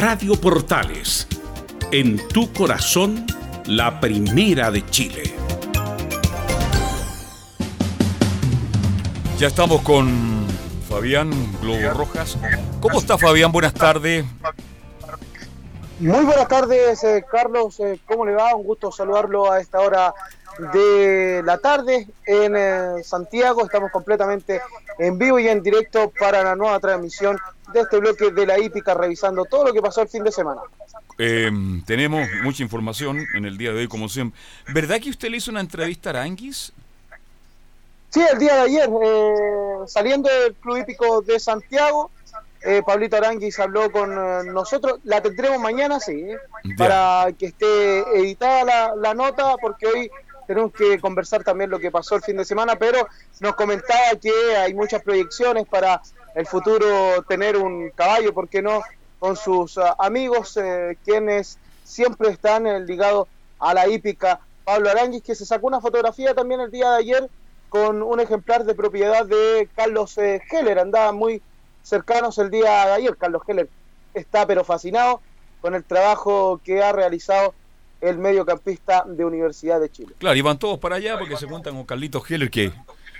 Radio Portales, en tu corazón, la primera de Chile. Ya estamos con Fabián Globo Rojas. ¿Cómo está Fabián? Buenas tardes. Muy buenas tardes, eh, Carlos. Eh, ¿Cómo le va? Un gusto saludarlo a esta hora de la tarde en eh, Santiago. Estamos completamente en vivo y en directo para la nueva transmisión de este bloque de la hípica, revisando todo lo que pasó el fin de semana. Em, tenemos mucha información en el día de hoy, como siempre. ¿Verdad que usted le hizo una entrevista a Aranguis? Sí, el día de ayer, eh, saliendo del Club Hípico de Santiago, eh, Pablito Aranguis habló con eh, nosotros. La tendremos mañana, sí, para que esté editada la, la nota, porque hoy tenemos que conversar también lo que pasó el fin de semana, pero nos comentaba que hay muchas proyecciones para el futuro tener un caballo, ¿por qué no? Con sus uh, amigos, eh, quienes siempre están eh, ligados a la hípica. Pablo Aranguis, que se sacó una fotografía también el día de ayer con un ejemplar de propiedad de Carlos eh, Heller. Andaban muy cercanos el día de ayer. Carlos Heller está pero fascinado con el trabajo que ha realizado el mediocampista de Universidad de Chile. Claro, y van todos para allá porque se cuentan con Carlitos Heller que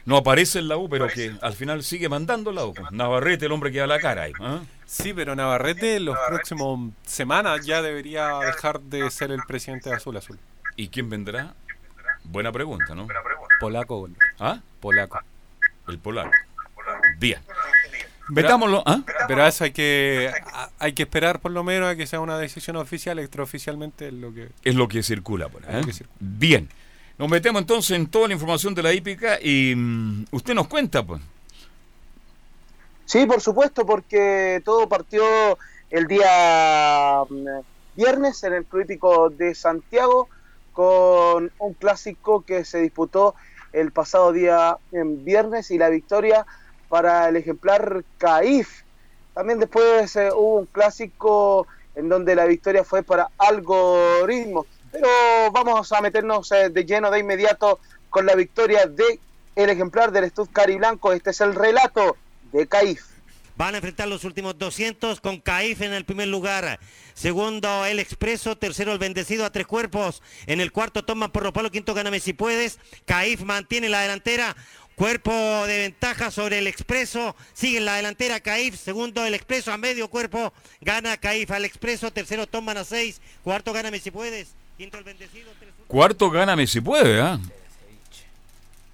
no aparece en la U, pero que al final sigue mandando la U. Navarrete, el hombre que da la cara ahí. ¿ah? Sí, pero Navarrete los próximos semanas ya debería dejar de ser el presidente de Azul Azul. ¿Y quién vendrá? Buena pregunta, ¿no? Polaco. ¿Ah? Polaco. El polaco. Bien. Metámoslo, ¿ah? Pero eso hay que hay que esperar por lo menos a que sea una decisión oficial, extraoficialmente es lo que es lo que circula por ahí. ¿eh? Bien. Nos metemos entonces en toda la información de la hípica y mm, usted nos cuenta, pues. Sí, por supuesto, porque todo partió el día mm, viernes en el Club Hípico de Santiago con un clásico que se disputó el pasado día en viernes y la victoria para el ejemplar CAIF. También después eh, hubo un clásico en donde la victoria fue para Algoritmo. Pero vamos a meternos eh, de lleno de inmediato con la victoria de el ejemplar del Stud Cari Blanco. Este es el relato de Caif. Van a enfrentar los últimos 200 con Caif en el primer lugar. Segundo, el Expreso. Tercero, el Bendecido a tres cuerpos. En el cuarto, toma por Palo. Quinto, Gáname si puedes. Caif mantiene la delantera. Cuerpo de ventaja sobre el Expreso. Sigue en la delantera Caif. Segundo, el Expreso a medio cuerpo. Gana Caif al Expreso. Tercero, toman a seis. Cuarto, Gáname si puedes. Cuarto, gáname si puede, ¿ah?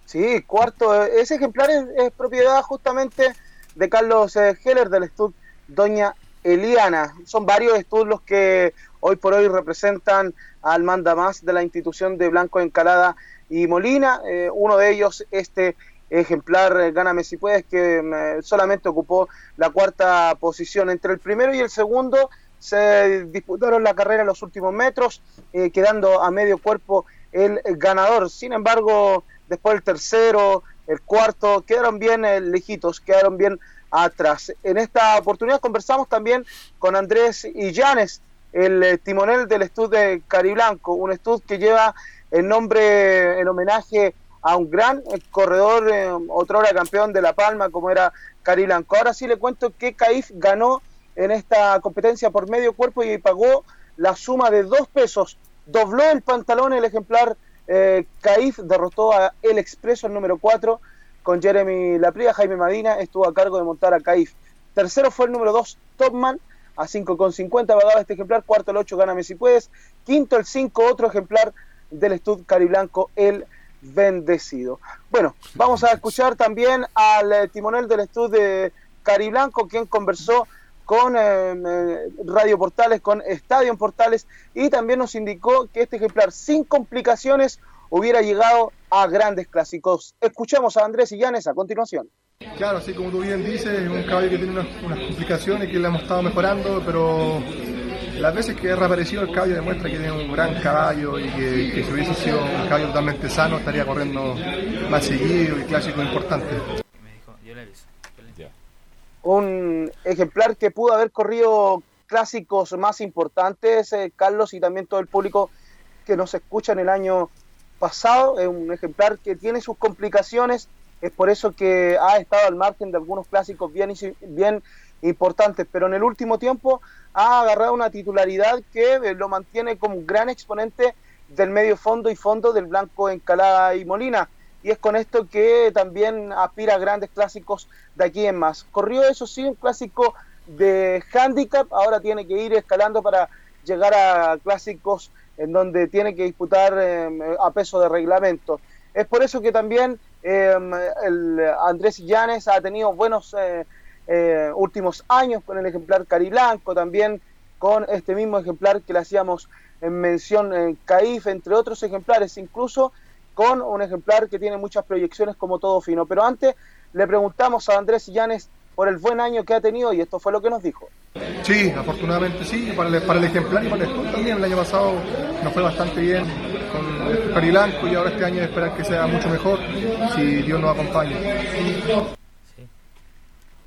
Sí, cuarto. Ese ejemplar es, propiedad justamente de Carlos eh, Heller del Stud Doña Eliana. Son varios estudios los que hoy por hoy representan al manda más de la institución de Blanco Encalada y Molina. Eh, uno de ellos, este ejemplar eh, Gáname si puedes, que solamente ocupó la cuarta posición. Entre el primero y el segundo se disputaron la carrera en los últimos metros, eh, quedando a medio cuerpo el ganador. Sin embargo, después el tercero el cuarto, quedaron bien eh, lejitos, quedaron bien atrás. En esta oportunidad conversamos también con Andrés Illanes, el timonel del Estud de Cariblanco, un Estud que lleva el nombre en homenaje a un gran corredor, eh, otra hora campeón de La Palma, como era Cariblanco. Ahora sí le cuento que Caif ganó en esta competencia por medio cuerpo y pagó la suma de dos pesos. Dobló el pantalón el ejemplar eh, Caif, derrotó a El Expreso, el número 4, con Jeremy Lapria. Jaime Madina estuvo a cargo de montar a Caif. Tercero fue el número 2, Topman, a 5,50 pagaba este ejemplar. Cuarto el 8, Gáname si puedes. Quinto el 5, otro ejemplar del Estud Cariblanco, el bendecido. Bueno, vamos a escuchar también al eh, timonel del Estud de Cariblanco, quien conversó con eh, Radio Portales, con Estadio Portales, y también nos indicó que este ejemplar, sin complicaciones, hubiera llegado a grandes clásicos. Escuchamos a Andrés Illanes a continuación. Claro, así como tú bien dices, es un caballo que tiene unas complicaciones que le hemos estado mejorando, pero las veces que ha reaparecido el caballo demuestra que tiene un gran caballo y que, que si hubiese sido un caballo totalmente sano estaría corriendo más seguido y clásico importante. un ejemplar que pudo haber corrido clásicos más importantes, eh, Carlos, y también todo el público que nos escucha en el año pasado. Es un ejemplar que tiene sus complicaciones, es por eso que ha estado al margen de algunos clásicos bien, bien importantes, pero en el último tiempo ha agarrado una titularidad que eh, lo mantiene como un gran exponente del medio fondo y fondo del Blanco Encalada y Molina. Y es con esto que también aspira a grandes clásicos de aquí en más. Corrió, eso sí, un clásico de handicap, ahora tiene que ir escalando para llegar a clásicos en donde tiene que disputar eh, a peso de reglamento. Es por eso que también eh, el Andrés Illanes ha tenido buenos eh, últimos años con el ejemplar Cariblanco, también con este mismo ejemplar que le hacíamos en mención en CAIF, entre otros ejemplares, incluso con un ejemplar que tiene muchas proyecciones como todo fino. Pero antes le preguntamos a Andrés Illanes por el buen año que ha tenido y esto fue lo que nos dijo. Sí, afortunadamente sí, para el, para el ejemplar y para el estudio también. El año pasado nos fue bastante bien con el Carilanco y ahora este año esperar que sea mucho mejor si Dios nos acompaña.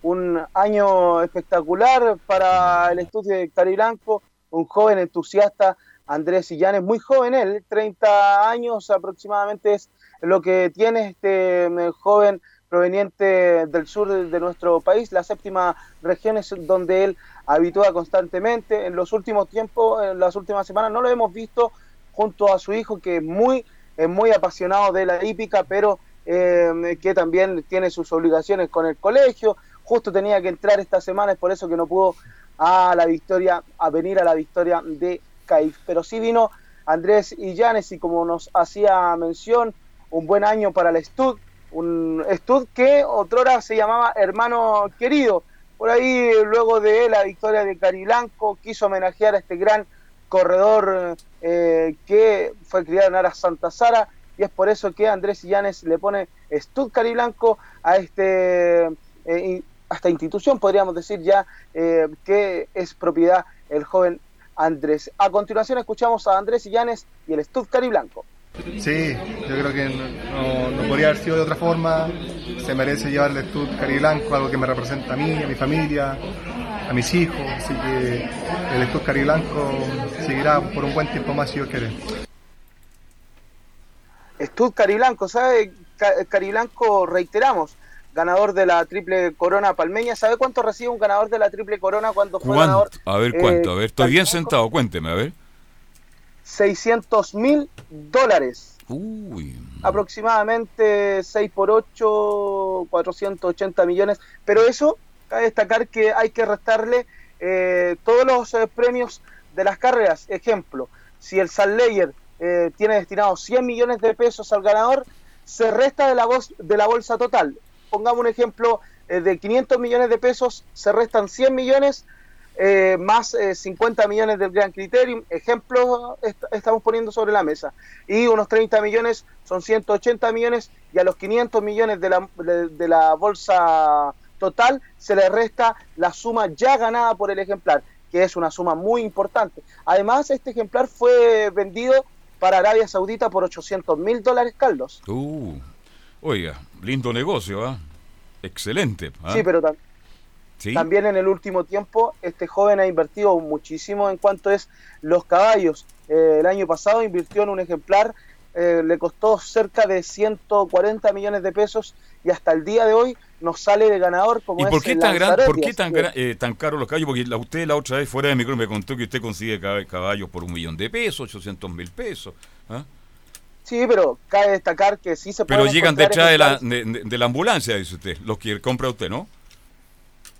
Un año espectacular para el estudio de Carilanco, un joven entusiasta, Andrés Illanes, muy joven él, 30 años aproximadamente es lo que tiene este eh, joven proveniente del sur de, nuestro país, la séptima región es donde él habitúa constantemente. En los últimos tiempos, en las últimas semanas, no lo hemos visto junto a su hijo, que es muy, muy apasionado de la hípica, pero eh, que también tiene sus obligaciones con el colegio. Justo tenía que entrar esta semana, es por eso que no pudo a la victoria, a venir a la victoria de Caif. Pero sí vino Andrés Illanes y como nos hacía mención, un buen año para el Stud, un Stud que otrora se llamaba Hermano Querido. Por ahí, luego de la victoria de Carilanco, quiso homenajear a este gran corredor eh, que fue criado en Aras Santa Sara, y es por eso que Andrés Illanes le pone Stud Cariblanco a este eh, a esta institución, podríamos decir ya eh, que es propiedad el joven Andrés. A continuación escuchamos a Andrés Illanes y el Stud Cariblanco. Sí, yo creo que no, no, podría haber sido de otra forma. Se merece llevar el Stud Cariblanco, algo que me representa a mí, a mi familia, a mis hijos. Así que el Stud Cariblanco seguirá por un buen tiempo más si Dios quiere. Stud Cariblanco, ¿sabe? Cariblanco, reiteramos, ganador de la triple corona palmeña. ¿Sabe cuánto recibe un ganador de la triple corona cuando fue ganador? A ver, ¿cuánto? a ver, estoy bien sentado, cuénteme, a ver. 600 mil dólares. Uy. Aproximadamente 6 por 8, 480 millones. Pero eso, cabe destacar que hay que restarle eh, todos los eh, premios de las carreras. Ejemplo, si el Layer eh, tiene destinado 100 millones de pesos al ganador, se resta de la, de la bolsa total. Pongamos un ejemplo eh, de 500 millones de pesos, se restan 100 millones eh, más 50 millones del Gran Criterium, ejemplo estamos poniendo sobre la mesa, y unos 30 millones son 180 millones, y a los 500 millones de la, de, la bolsa total se le resta la suma ya ganada por el ejemplar, que es una suma muy importante. Además, este ejemplar fue vendido para Arabia Saudita por 800 mil dólares, Carlos. Uh, Oiga, lindo negocio, ¿ah? Excelente. ¿ah? Sí, pero tam- Sí. también en el último tiempo este joven ha invertido muchísimo en cuanto es los caballos. Eh, el año pasado invirtió en un ejemplar, eh, le costó cerca de 140 millones de pesos y hasta el día de hoy nos sale de ganador como ¿Y es por qué el tan gran, por qué tan, que- gra- eh, tan caro los caballos? Porque la, usted la otra vez fuera de micro me contó que usted consigue cab- caballos por un millón de pesos, 800 mil pesos. ¿ah? Sí, pero cabe destacar que sí se Pero pueden llegan detrás de la, de la ambulancia, dice usted, los que compra usted, ¿no?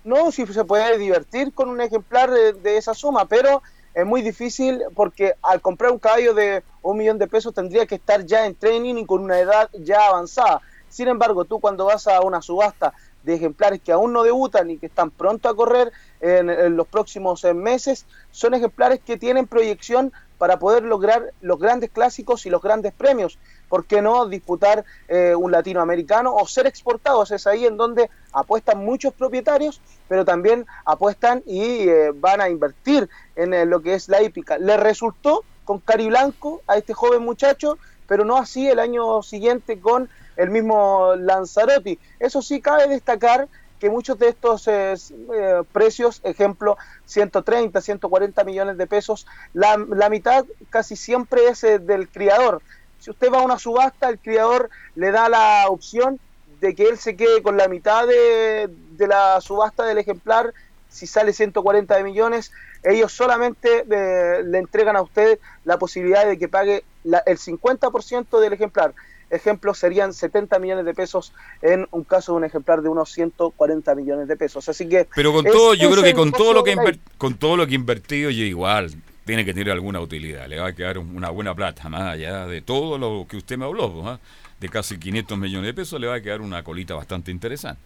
No, sí se puede divertir con un ejemplar de, de esa suma, pero es muy difícil porque al comprar un caballo de un millón de pesos tendría que estar ya en training y con una edad ya avanzada. Sin embargo, tú cuando vas a una subasta de ejemplares que aún no debutan y que están pronto a correr en, los próximos eh, meses, son ejemplares que tienen proyección para poder lograr los grandes clásicos y los grandes premios. ¿Por qué no disputar eh, un latinoamericano o ser exportados? Es ahí en donde apuestan muchos propietarios, pero también apuestan y eh, van a invertir en eh, lo que es la hípica. Le resultó con Cari Blanco a este joven muchacho, pero no así el año siguiente con el mismo Lanzarote. Eso sí, cabe destacar que muchos de estos eh, eh, precios, ejemplo, 130, 140 millones de pesos, la, la mitad casi siempre es eh, del criador. Si usted va a una subasta, el criador le da la opción de que él se quede con la mitad de, de la subasta del ejemplar. Si sale 140 de millones, ellos solamente le entregan a usted la posibilidad de que pague la- el 50% del ejemplar. Ejemplo, serían 70 millones de pesos en un caso de un ejemplar de unos 140 millones de pesos. Así que Pero con es- todo, yo creo que con todo lo que con todo lo que invertido, yo igual tiene que tener alguna utilidad. Le va a quedar un- una buena plata, más allá de todo lo que usted me habló, pues, ¿ah? de casi 500 millones de pesos, le va a quedar una colita bastante interesante.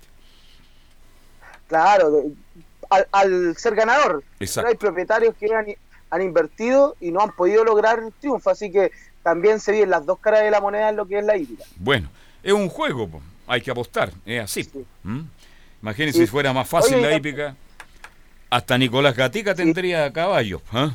Claro, de- al, al ser ganador. Exacto. Hay propietarios que han, han invertido y no han podido lograr el triunfo, así que también se vienen las dos caras de la moneda en lo que es la hípica. Bueno, es un juego, hay que apostar, es así. ¿m? Imagínense Sí. si fuera más fácil Oye, la hípica. Hasta Nicolás Gatica tendría caballos. ¿ah?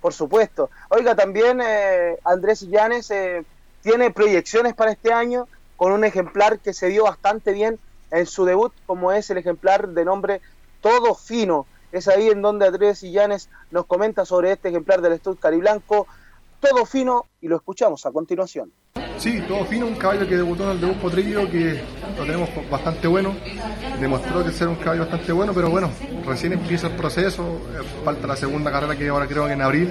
Por supuesto. Oiga, también eh, Andrés Llanes eh, tiene proyecciones para este año con un ejemplar que se dio bastante bien en su debut, como es el ejemplar de nombre Todo Fino. Es ahí en donde Andrés Llanes nos comenta sobre este ejemplar del Stud Cariblanco, Todo Fino, y lo escuchamos a continuación. Sí, todo fino, un caballo que debutó en el debut potrillo, que lo tenemos bastante bueno. Demostró que ser un caballo bastante bueno, pero bueno, recién empieza el proceso, eh, falta la segunda carrera que ahora creo que en abril.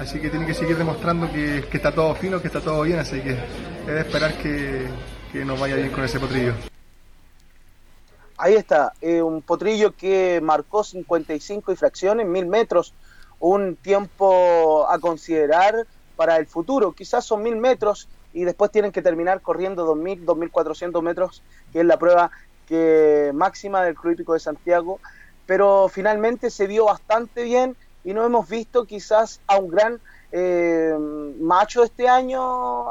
Así que tiene que seguir demostrando que, que está todo fino, que está todo bien, así que es de esperar que, que nos vaya bien con ese potrillo. Ahí está, eh, un potrillo que marcó 55 y fracciones, mil metros, un tiempo a considerar para el futuro. Quizás son mil metros y después tienen que terminar corriendo 2.000, 2.400 metros, que es la prueba que máxima del Club de Santiago. Pero finalmente se vio bastante bien y no hemos visto quizás a un gran eh, macho este año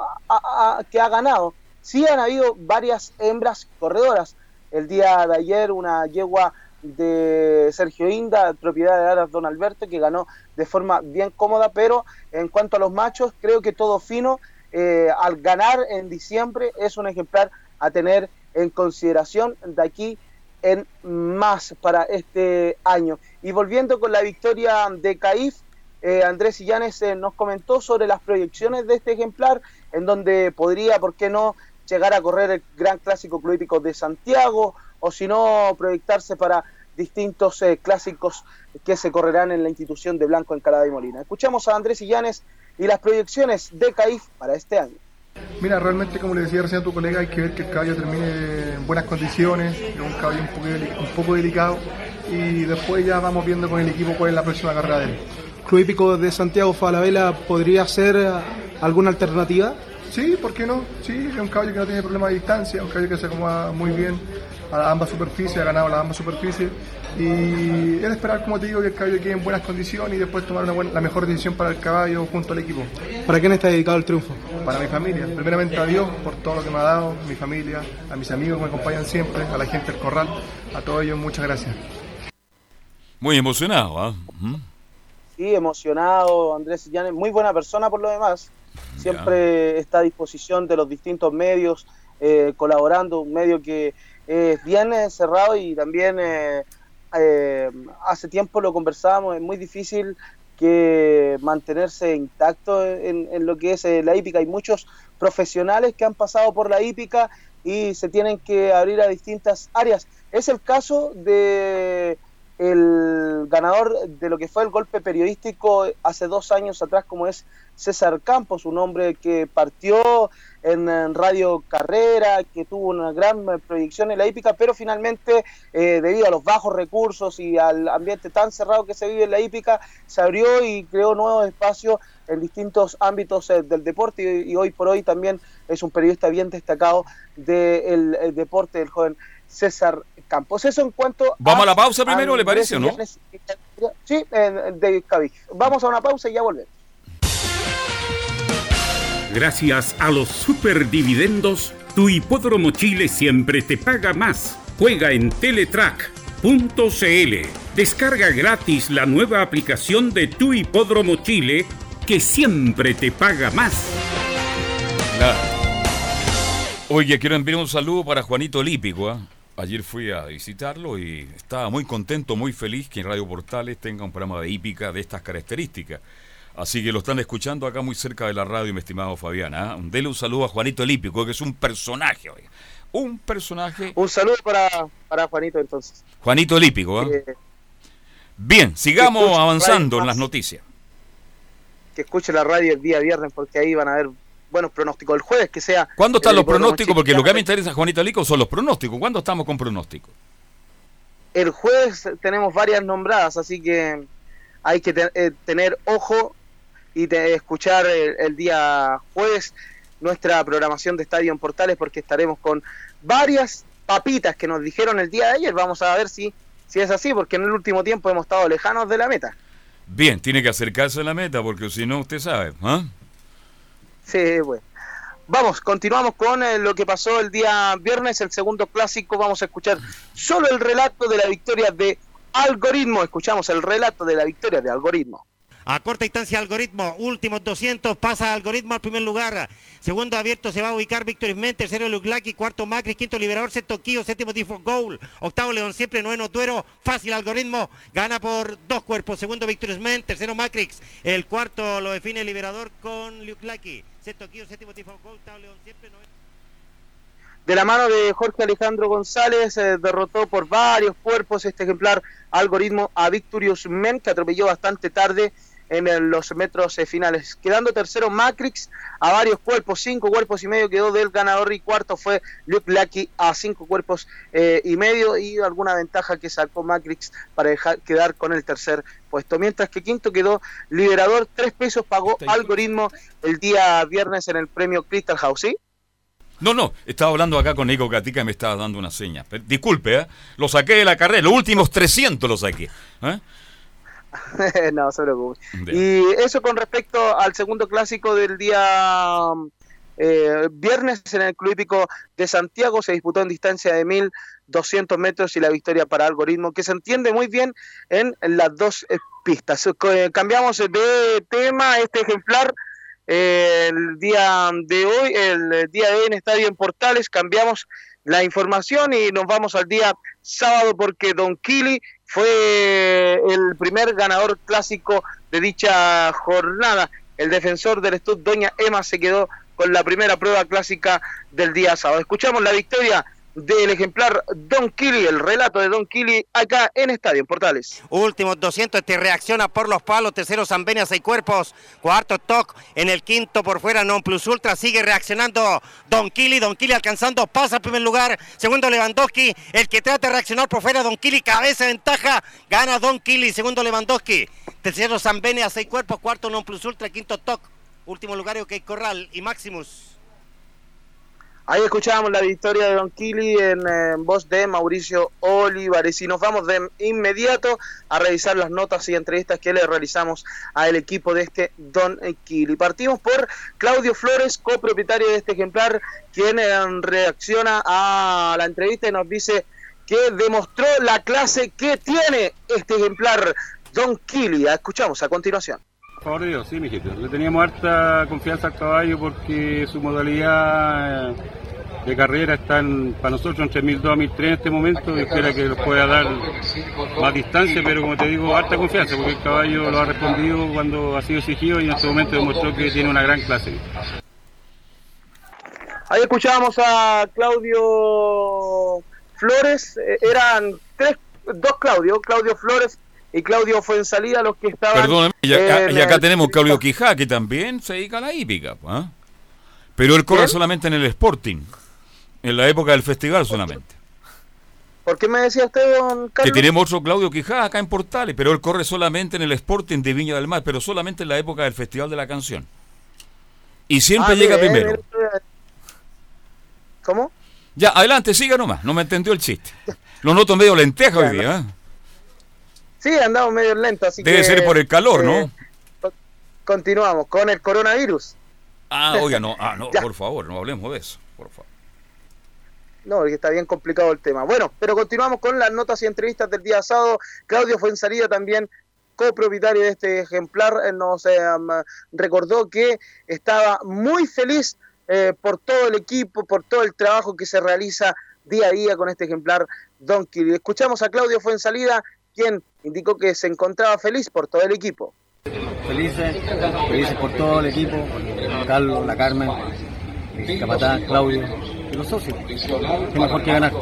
que ha ganado. Sí han habido varias hembras corredoras. El día de ayer una yegua de Sergio Inda, propiedad de Aras Don Alberto, que ganó de forma bien cómoda, pero en cuanto a los machos, creo que todo fino, eh, al ganar en diciembre, es un ejemplar a tener en consideración de aquí en más para este año. Y volviendo con la victoria de Caif, eh, Andrés Illanes eh, nos comentó sobre las proyecciones de este ejemplar, en donde podría, ¿por qué no?, llegar a correr el Gran Clásico Club de Santiago, o si no, proyectarse para distintos eh, clásicos que se correrán en la institución de Blanco, Encalada y Molina. Escuchamos a Andrés Illanes y las proyecciones de CAIF para este año. Mira, realmente como le decía recién a tu colega, hay que ver que el caballo termine en buenas condiciones, es un caballo un poco, un poco delicado y después ya vamos viendo con el equipo cuál es la próxima carrera de él. Club Hípico de Santiago Falabella podría ser eh, alguna alternativa? Sí, ¿por qué no? Sí, es un caballo que no tiene problema de distancia, un caballo que se acomoda muy bien a ambas superficies, ha ganado las ambas superficies y es de esperar, como te digo, que el caballo quede en buenas condiciones y después tomar una buena- la mejor decisión para el caballo junto al equipo. ¿Para quién está dedicado el triunfo? Para mi familia, primeramente a Dios por todo lo que me ha dado, mi familia, a mis amigos que me acompañan siempre, a la gente del corral, a todos ellos muchas gracias. Muy emocionado, ¿ah? Ujú. Sí, emocionado, Andrés Illanes, muy buena persona por lo demás. Siempre está a disposición de los distintos medios eh, colaborando, un medio que es bien eh, cerrado y también eh, hace tiempo lo conversábamos, es muy difícil que mantenerse intacto en, en lo que es la hípica. Hay muchos profesionales que han pasado por la hípica y se tienen que abrir a distintas áreas. Es el caso de el ganador de lo que fue el golpe periodístico hace dos años atrás, como es César Campos, un hombre que partió en, Radio Carrera, que tuvo una gran proyección en la hípica, pero finalmente, eh, debido a los bajos recursos y al ambiente tan cerrado que se vive en la hípica, se abrió y creó nuevos espacios en distintos ámbitos eh, del deporte y, hoy por hoy también es un periodista bien destacado del deporte del joven César Campos. Eso en cuanto Vamos a, la pausa primero, ¿le parece o no? Sí, de Vamos a una pausa y ya volvemos. Gracias a los superdividendos, tu hipódromo Chile siempre te paga más. Juega en Teletrack.cl. Descarga gratis la nueva aplicación de tu hipódromo Chile que siempre te paga más. Oye, quiero enviar un saludo para Juanito Lípico. ¿ah? Ayer fui a visitarlo y estaba muy contento, muy feliz que en Radio Portales tenga un programa de hípica de estas características. Así que lo están escuchando acá muy cerca de la radio, mi estimado Fabián. ¿ah? Dele un saludo a Juanito Lípico, que es un personaje. Un personaje. Un saludo para, para Juanito entonces. Juanito Lípico. ¿ah? Bien, sigamos avanzando en las noticias. Que escuche la radio el día viernes porque ahí van a ver buenos pronósticos. El jueves que sea... ¿Cuándo están los pronósticos? Porque lo que a mí me interesa, Juanito Lico, son los pronósticos. ¿Cuándo estamos con pronósticos? El jueves tenemos varias nombradas, así que hay que eh, tener ojo y escuchar el, día jueves nuestra programación de Estadio en Portales porque estaremos con varias papitas que nos dijeron el día de ayer. Vamos a ver si, si es así, porque en el último tiempo hemos estado lejanos de la meta. Bien, tiene que acercarse a la meta porque si no, usted sabe. ¿ah? Sí, bueno. Vamos, continuamos con eh, lo que pasó el día viernes, el segundo clásico. Vamos a escuchar solo el relato de la victoria de Algoritmo. Escuchamos el relato de la victoria de Algoritmo. A corta distancia, algoritmo. Últimos 200. Pasa algoritmo al primer lugar. Segundo abierto se va a ubicar Víctor. Tercero Luglaki. Cuarto Macri. Quinto Liberador. Sexto Kio. Séptimo Tifo Goal. Octavo León siempre. Noveno Tuero. Fácil algoritmo. Gana por dos cuerpos. Segundo Víctor Ismen. Tercero Macrix. El cuarto lo define Liberador con Luglaki. Sexto Kio. Séptimo Tifo Goal. Octavo León siempre. De la mano de Jorge Alejandro González, eh, derrotó por varios cuerpos este ejemplar algoritmo a Victorious Men, que atropelló bastante tarde en los metros eh, finales. Quedando tercero Matrix a varios cuerpos, cinco cuerpos y medio quedó del ganador y cuarto fue Luke Lucky a cinco cuerpos eh, y medio y alguna ventaja que sacó Matrix para dejar, quedar con el tercer puesto. Mientras que quinto quedó Liberador, tres pesos pagó Algoritmo el día viernes en el premio Crystal House, ¿sí? No, no, estaba hablando acá con Nico Catica y me estaba dando una seña. Disculpe, ¿eh? lo saqué de la carrera, los últimos 300 los saqué. ¿eh? no se preocupe. Y eso con respecto al segundo clásico del día eh, viernes en el Club Hípico de Santiago se disputó en distancia de 1200 metros y la victoria para Algoritmo, que se entiende muy bien en las dos eh, pistas. Eh, cambiamos de tema, este ejemplar. el día de hoy, el día de hoy en Estadio en Portales, cambiamos la información y nos vamos al día sábado porque Don Kili fue el primer ganador clásico de dicha jornada. El defensor del Stud, Doña Emma, se quedó con la primera prueba clásica del día sábado. Escuchamos la victoria del ejemplar Don Kili, el relato de Don Kili acá en Estadio en Portales. Últimos 200, este reacciona por los palos, tercero Zambenia, seis cuerpos, cuarto Toc, en el quinto por fuera Non Plus Ultra, sigue reaccionando Don Kili, Don Kili alcanzando, pasa al primer lugar, segundo Lewandowski, el que trata de reaccionar por fuera, Don Kili, cabeza ventaja, gana Don Kili, segundo Lewandowski, tercero Zambenia, seis cuerpos, cuarto Non Plus Ultra, quinto Toc, último lugar OK Corral y Maximus. Ahí escuchábamos la victoria de Don Kili en, voz de Mauricio Olivares y nos vamos de inmediato a revisar las notas y entrevistas que le realizamos al equipo de este Don Kili. Partimos por Claudio Flores, copropietario de este ejemplar, quien eh, reacciona a la entrevista y nos dice que demostró la clase que tiene este ejemplar Don Kili. Escuchamos a continuación. Favor Dios, sí, mijito. Le teníamos harta confianza al caballo porque su modalidad de carrera están para nosotros entre 1002 y 1003 en este momento y espera que nos pueda dar más distancia, pero como te digo, alta confianza porque el caballo lo ha respondido cuando ha sido exigido y en este momento demostró que tiene una gran clase. Ahí escuchábamos a Claudio Flores, eh, eran tres, dos Claudio, Claudio Flores y Claudio Fuensalida los que estaban. Perdóname, y acá, en y acá tenemos Claudio Quijá, que también se dedica a la hípica. ¿ah? Pero él corre solamente en el Sporting, en la época del festival solamente. ¿Por qué me decía usted, don Que Carlos? tenemos otro Claudio Quijá acá en Portales, pero él corre solamente en el Sporting de Viña del Mar, pero solamente en la época del Festival de la Canción. Y siempre Ah, llega primero. eh. ¿Cómo? Ya, adelante, siga nomás, no me entendió el chiste. Lo noto medio lenteja hoy día. ¿eh? Sí, andamos medio lento, así Debe que... ser por el calor, eh, ¿no? Continuamos con el coronavirus. Ah, oiga, no, ah, no, por favor, no hablemos de eso, por favor. No, porque está bien complicado el tema. Bueno, pero continuamos con las notas y entrevistas del día sábado. Claudio Fuensalida también copropietario de este ejemplar, eh, nos eh, recordó que estaba muy feliz eh, por todo el equipo, por todo el trabajo que se realiza día a día con este ejemplar Don Kili. Escuchamos a Claudio Fuensalida, quien indicó que se encontraba feliz por todo el equipo. Felices, felices por todo el equipo, Carlos, la Carmen, el capataz, Claudio y los socios. Qué mejor que ganar.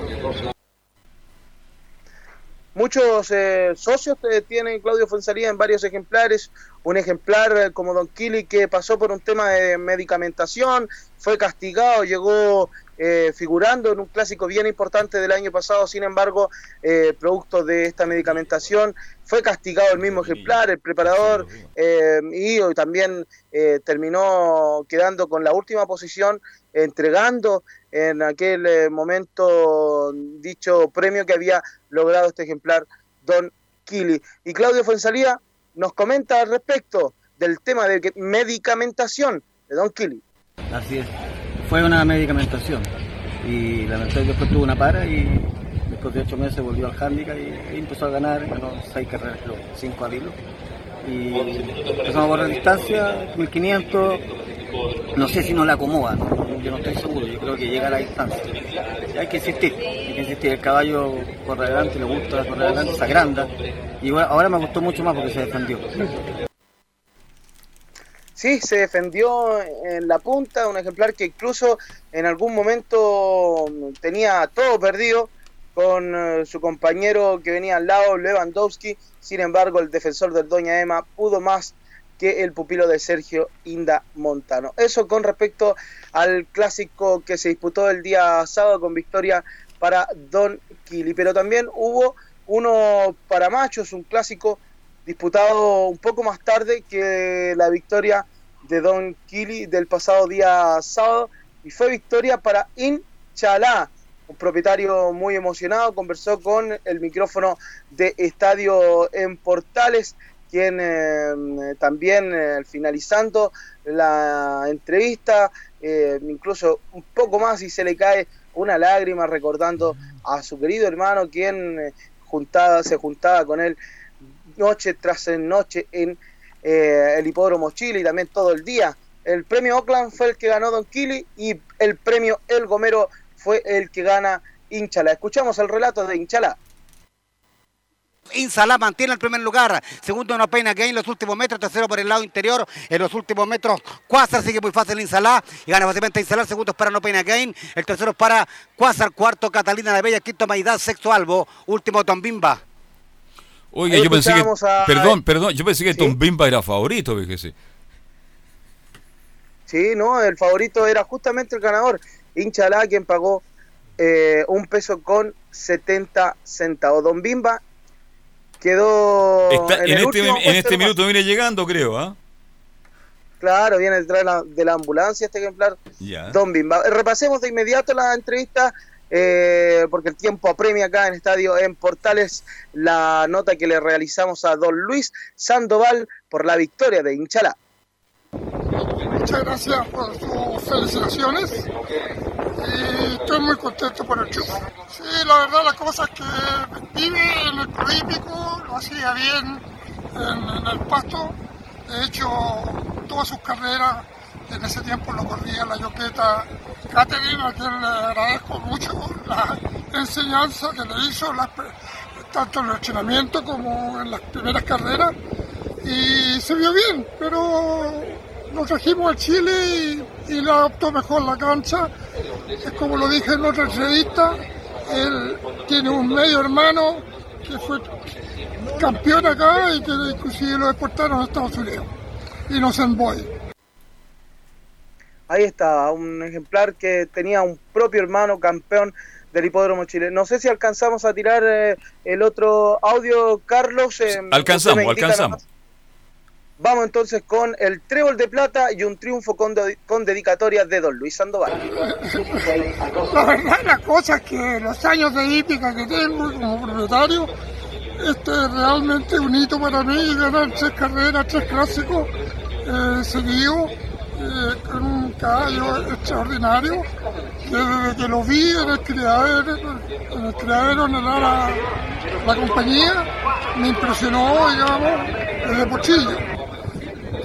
Muchos eh, socios eh, tienen Claudio Fuensalida en varios ejemplares. Un ejemplar eh, como Don Kili que pasó por un tema de medicamentación, fue castigado, llegó eh, figurando en un clásico bien importante del año pasado. Sin embargo, eh, producto de esta medicamentación, fue castigado el mismo ejemplar, el preparador, eh, y también eh, terminó quedando con la última posición, entregando en aquel eh, momento dicho premio que había logrado este ejemplar Don Kili. Y Claudio Fuensalía nos comenta al respecto del tema de que- medicamentación de Don Kili. Así es. Fue una medicamentación y lamentablemente después tuvo una para y después de ocho meses volvió al handicap y, empezó a ganar, ganó seis carreras, cinco al hilo. Y empezamos a correr distancia, 1500, no sé si nos la acomoda, yo no estoy seguro, yo creo que llega a la distancia. Hay que insistir, hay que insistir, el caballo corre adelante, le gusta correr adelante, se agranda. Y ahora me gustó mucho más porque se defendió. Sí, se defendió en la punta, un ejemplar que incluso en algún momento tenía todo perdido con eh, su compañero que venía al lado, Lewandowski. Sin embargo, el defensor del Doña Emma pudo más que el pupilo de Sergio Inda Montano. Eso con respecto al clásico que se disputó el día sábado con victoria para Don Kili. Pero también hubo uno para machos, un clásico disputado un poco más tarde que la victoria de Don Kili del pasado día sábado y fue victoria para Inchalá, un propietario muy emocionado, conversó con el micrófono de Estadio en Portales, quien eh, también eh, finalizando la entrevista, eh, incluso un poco más y se le cae una lágrima recordando a su querido hermano, quien juntaba, se juntaba con él noche tras noche en eh, el hipódromo Chile y también todo el día. El premio Oakland fue el que ganó Don Kili y el premio El Gomero fue el que gana Inchala. Escuchamos el relato de Inchala. Insalá mantiene el primer lugar. Segundo, no pena en los últimos metros. Tercero por el lado interior. En los últimos metros, Quasar sigue muy fácil Insalá. Y gana fácilmente Insalá. Segundo es para No Pena Gain. El tercero es para Quasar. Cuarto, Catalina la Bella. Quinto, Maidad. Sexto, Albo. Último, Tombimba. Oiga, Ahí yo pensé que. a- Perdón, perdón, yo pensé que Sí. Tom Bimba era favorito, fíjese. Sí, no, el favorito era justamente el ganador, Inchalá, quien pagó eh, un peso con 70 centavos. Don Bimba quedó Está- en, este, en este minuto viene llegando, creo, ¿ah? Claro, viene detrás de la, ambulancia este ejemplar. Don Bimba. Repasemos de inmediato la entrevista, eh, porque el tiempo apremia acá en Estadio en Portales la nota que le realizamos a Don Luis Sandoval por la victoria de Inchalá. Muchas gracias por sus felicitaciones y estoy muy contento por el triunfo. Sí, la verdad la cosa es que vive en el Prolímpico, lo hacía bien en, en el pasto, de hecho todas sus carreras En ese tiempo lo corría la yoqueta Caterina, a quien le agradezco mucho la enseñanza que le hizo, tanto en el entrenamiento como en las primeras carreras. Y se vio bien, pero nos trajimos a Chile y, y le adaptó mejor la cancha. Es como lo dije en otra entrevista, él tiene un medio hermano que fue campeón acá y que inclusive lo exportaron a Estados Unidos. Innocent Boy. Ahí está, un ejemplar que tenía un propio hermano campeón del Hipódromo Chile. No sé si alcanzamos a tirar eh, el otro audio, Carlos. Eh, alcanzamos, alcanzamos. Vamos entonces con el trébol de plata y un triunfo con, con dedicatoria de don Luis Sandoval. La verdad, la cosa es que los años de hípica que tengo como propietario, este es realmente un hito para mí ganar tres carreras, tres clásicos eh, seguidos. Eh, un caballo extraordinario desde que lo vi en el criadero, en el, criadero, el la compañía, me impresionó, digamos, desde Pochillo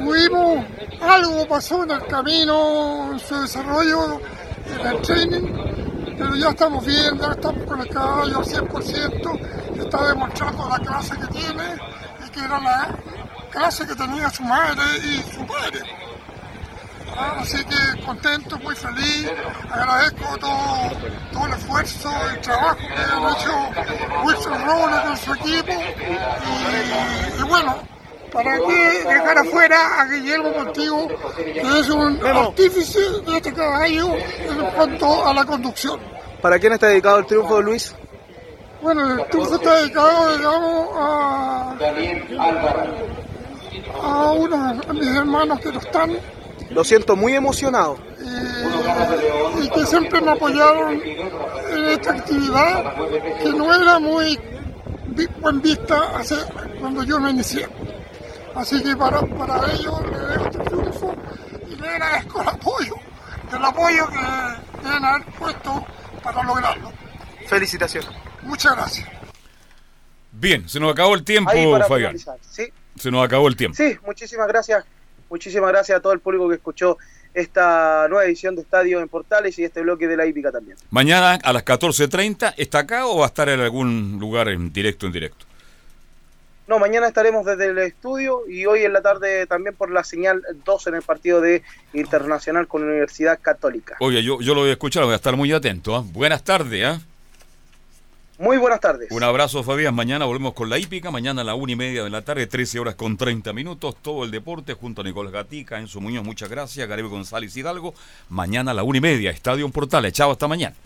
tuvimos, algo pasó en el camino, en su desarrollo, en el training, pero ya estamos bien, ya estamos con el caballo al 100%, está demostrando la clase que tiene y que era la clase que tenía su madre y su padre. Así que contento, muy feliz, agradezco todo, todo el esfuerzo, el trabajo que han hecho Wilson Robles con su equipo y bueno, ¿Para qué dejar afuera a Guillermo Montigo, que es un artífice de este caballo en cuanto a la conducción? ¿Para quién está dedicado el triunfo de Luis? Bueno, el triunfo está dedicado, digamos, a, a uno de mis hermanos que no están. Lo siento muy emocionado. Y, y que siempre me apoyaron en esta actividad que no era muy buen vista hace, cuando yo me inicié. Así que para, para ellos le dejo este triunfo y le agradezco el apoyo, el apoyo que deben haber puesto para lograrlo. Felicitaciones. Muchas gracias. Bien, se nos acabó el tiempo, Fabián. ¿sí? Se nos acabó el tiempo. Sí, muchísimas gracias. Muchísimas gracias a todo el público que escuchó esta nueva edición de Estadio en Portales y este bloque de la hípica también. Mañana a las 14.30, ¿está acá o va a estar en algún lugar en directo, en directo? No, mañana estaremos desde el estudio y hoy en la tarde también por la señal 2 en el partido de Internacional con la Universidad Católica. Oye, yo, yo lo voy a escuchar, voy a estar muy atento. ¿ah? Buenas tardes. ¿eh? Muy buenas tardes. Un abrazo, Fabián. Mañana volvemos con la hípica. Mañana a la una y media de la tarde, 13 horas con 30 minutos. Todo el deporte junto a Nicolás Gatica, Enzo Muñoz, muchas gracias. Garebe González Hidalgo. Mañana a la una y media, Estadio Portales. Chao, hasta mañana.